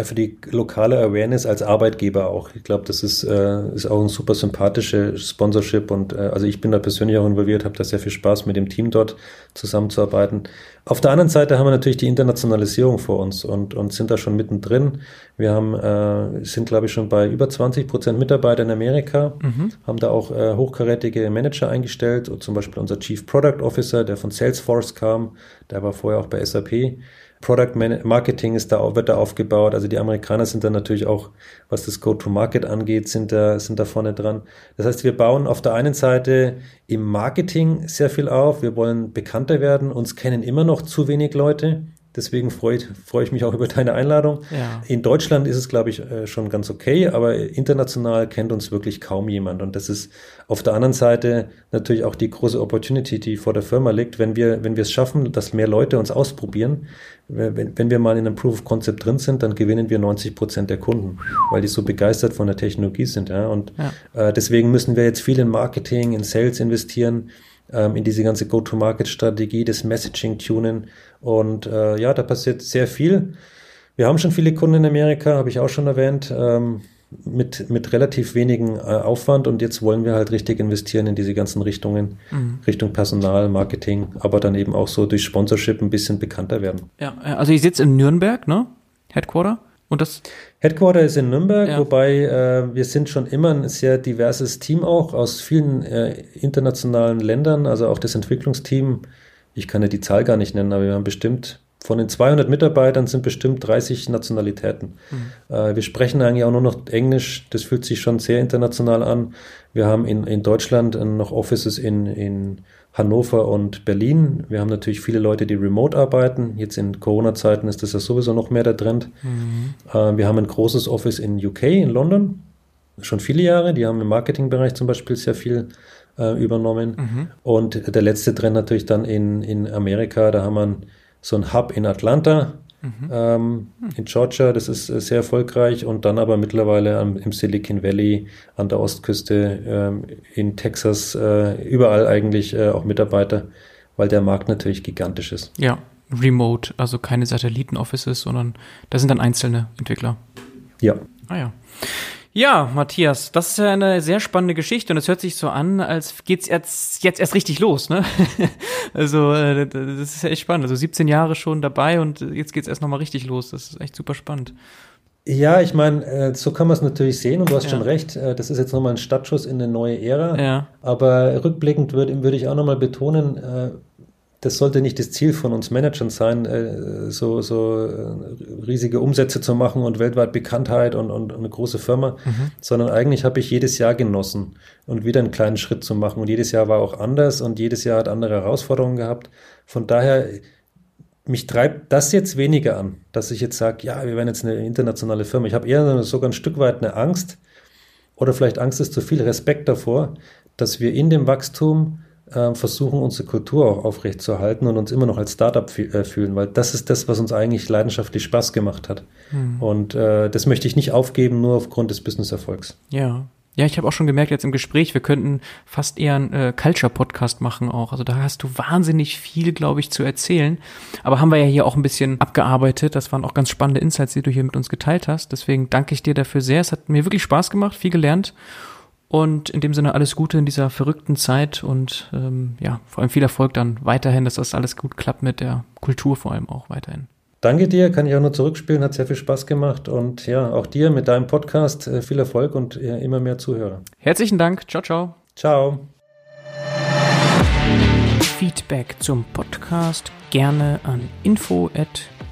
für die lokale Awareness als Arbeitgeber auch. Ich glaube, das ist, äh, ist auch ein super sympathische Sponsorship und äh, also ich bin da persönlich auch involviert, habe da sehr viel Spaß mit dem Team dort zusammenzuarbeiten. Auf der anderen Seite haben wir natürlich die Internationalisierung vor uns und, und sind da schon mittendrin. Wir haben, äh, sind, glaube ich, schon bei über 20 Prozent Mitarbeiter in Amerika, mhm. haben da auch äh, hochkarätige Manager eingestellt, zum Beispiel unser Chief Product Officer, der von Salesforce kam, der war vorher auch bei SAP. Product Marketing ist da, wird da aufgebaut. Also die Amerikaner sind da natürlich auch, was das Go-to-Market angeht, sind da, sind da vorne dran. Das heißt, wir bauen auf der einen Seite im Marketing sehr viel auf. Wir wollen bekannter werden. Uns kennen immer noch zu wenig Leute. Deswegen freue, freue ich mich auch über deine Einladung. Ja. In Deutschland ist es, glaube ich, äh, schon ganz okay, aber international kennt uns wirklich kaum jemand. Und das ist auf der anderen Seite natürlich auch die große Opportunity, die vor der Firma liegt, wenn wir, wenn wir es schaffen, dass mehr Leute uns ausprobieren. Wenn, wenn wir mal in einem Proof of Concept drin sind, dann gewinnen wir 90 Prozent der Kunden, weil die so begeistert von der Technologie sind. Ja? Und ja. Äh, deswegen müssen wir jetzt viel in Marketing, in Sales investieren ähm, in diese ganze Go-to-Market-Strategie, das Messaging-Tunen. Und äh, ja, da passiert sehr viel. Wir haben schon viele Kunden in Amerika, habe ich auch schon erwähnt, ähm, mit, mit relativ wenigen äh, Aufwand. Und jetzt wollen wir halt richtig investieren in diese ganzen Richtungen, mhm. Richtung Personal, Marketing, aber dann eben auch so durch Sponsorship ein bisschen bekannter werden. Ja, also ich sitze in Nürnberg, ne? Headquarter. Und das Headquarter ist in Nürnberg, ja. wobei äh, wir sind schon immer ein sehr diverses Team auch aus vielen äh, internationalen Ländern, also auch das Entwicklungsteam. Ich kann ja die Zahl gar nicht nennen, aber wir haben bestimmt von den 200 Mitarbeitern sind bestimmt 30 Nationalitäten. Mhm. Äh, wir sprechen eigentlich auch nur noch Englisch. Das fühlt sich schon sehr international an. Wir haben in, in Deutschland noch Offices in, in Hannover und Berlin. Wir haben natürlich viele Leute, die remote arbeiten. Jetzt in Corona-Zeiten ist das ja sowieso noch mehr der Trend. Mhm. Äh, wir haben ein großes Office in UK, in London, schon viele Jahre. Die haben im Marketingbereich zum Beispiel sehr viel äh, übernommen. Mhm. Und der letzte Trend natürlich dann in, in Amerika. Da haben wir so ein Hub in Atlanta, Mhm. Ähm, in Georgia, das ist äh, sehr erfolgreich und dann aber mittlerweile am, im Silicon Valley, an der Ostküste, ähm, in Texas, äh, überall eigentlich äh, auch Mitarbeiter, weil der Markt natürlich gigantisch ist. Ja, remote, also keine Satelliten-Offices, sondern da sind dann einzelne Entwickler. Ja. Ah ja. Ja, Matthias, das ist ja eine sehr spannende Geschichte und es hört sich so an, als geht's jetzt, jetzt erst richtig los, ne? also, äh, das ist ja echt spannend. Also 17 Jahre schon dabei und jetzt geht's erst nochmal richtig los. Das ist echt super spannend. Ja, ich meine, äh, so kann man es natürlich sehen und du hast ja. schon recht. Äh, das ist jetzt nochmal ein Startschuss in eine neue Ära. Ja. Aber rückblickend würde würd ich auch nochmal betonen, das sollte nicht das Ziel von uns Managern sein, äh, so, so äh, riesige Umsätze zu machen und weltweit Bekanntheit und, und eine große Firma, mhm. sondern eigentlich habe ich jedes Jahr genossen und wieder einen kleinen Schritt zu machen. Und jedes Jahr war auch anders und jedes Jahr hat andere Herausforderungen gehabt. Von daher, mich treibt das jetzt weniger an, dass ich jetzt sage, ja, wir werden jetzt eine internationale Firma. Ich habe eher sogar ein Stück weit eine Angst oder vielleicht Angst ist zu viel Respekt davor, dass wir in dem Wachstum versuchen, unsere Kultur auch aufrechtzuerhalten und uns immer noch als Startup äh, fühlen, weil das ist das, was uns eigentlich leidenschaftlich Spaß gemacht hat. Mhm. Und äh, das möchte ich nicht aufgeben, nur aufgrund des Business-Erfolgs. Ja. Ja, ich habe auch schon gemerkt jetzt im Gespräch, wir könnten fast eher einen äh, Culture-Podcast machen auch. Also da hast du wahnsinnig viel, glaube ich, zu erzählen. Aber haben wir ja hier auch ein bisschen abgearbeitet. Das waren auch ganz spannende Insights, die du hier mit uns geteilt hast. Deswegen danke ich dir dafür sehr. Es hat mir wirklich Spaß gemacht, viel gelernt. Und in dem Sinne alles Gute in dieser verrückten Zeit und ähm, ja, vor allem viel Erfolg dann weiterhin, dass das alles gut klappt mit der Kultur vor allem auch weiterhin. Danke dir, kann ich auch nur zurückspielen, hat sehr viel Spaß gemacht und ja, auch dir mit deinem Podcast äh, viel Erfolg und äh, immer mehr Zuhörer. Herzlichen Dank, ciao, ciao. Ciao. Feedback zum Podcast gerne an info at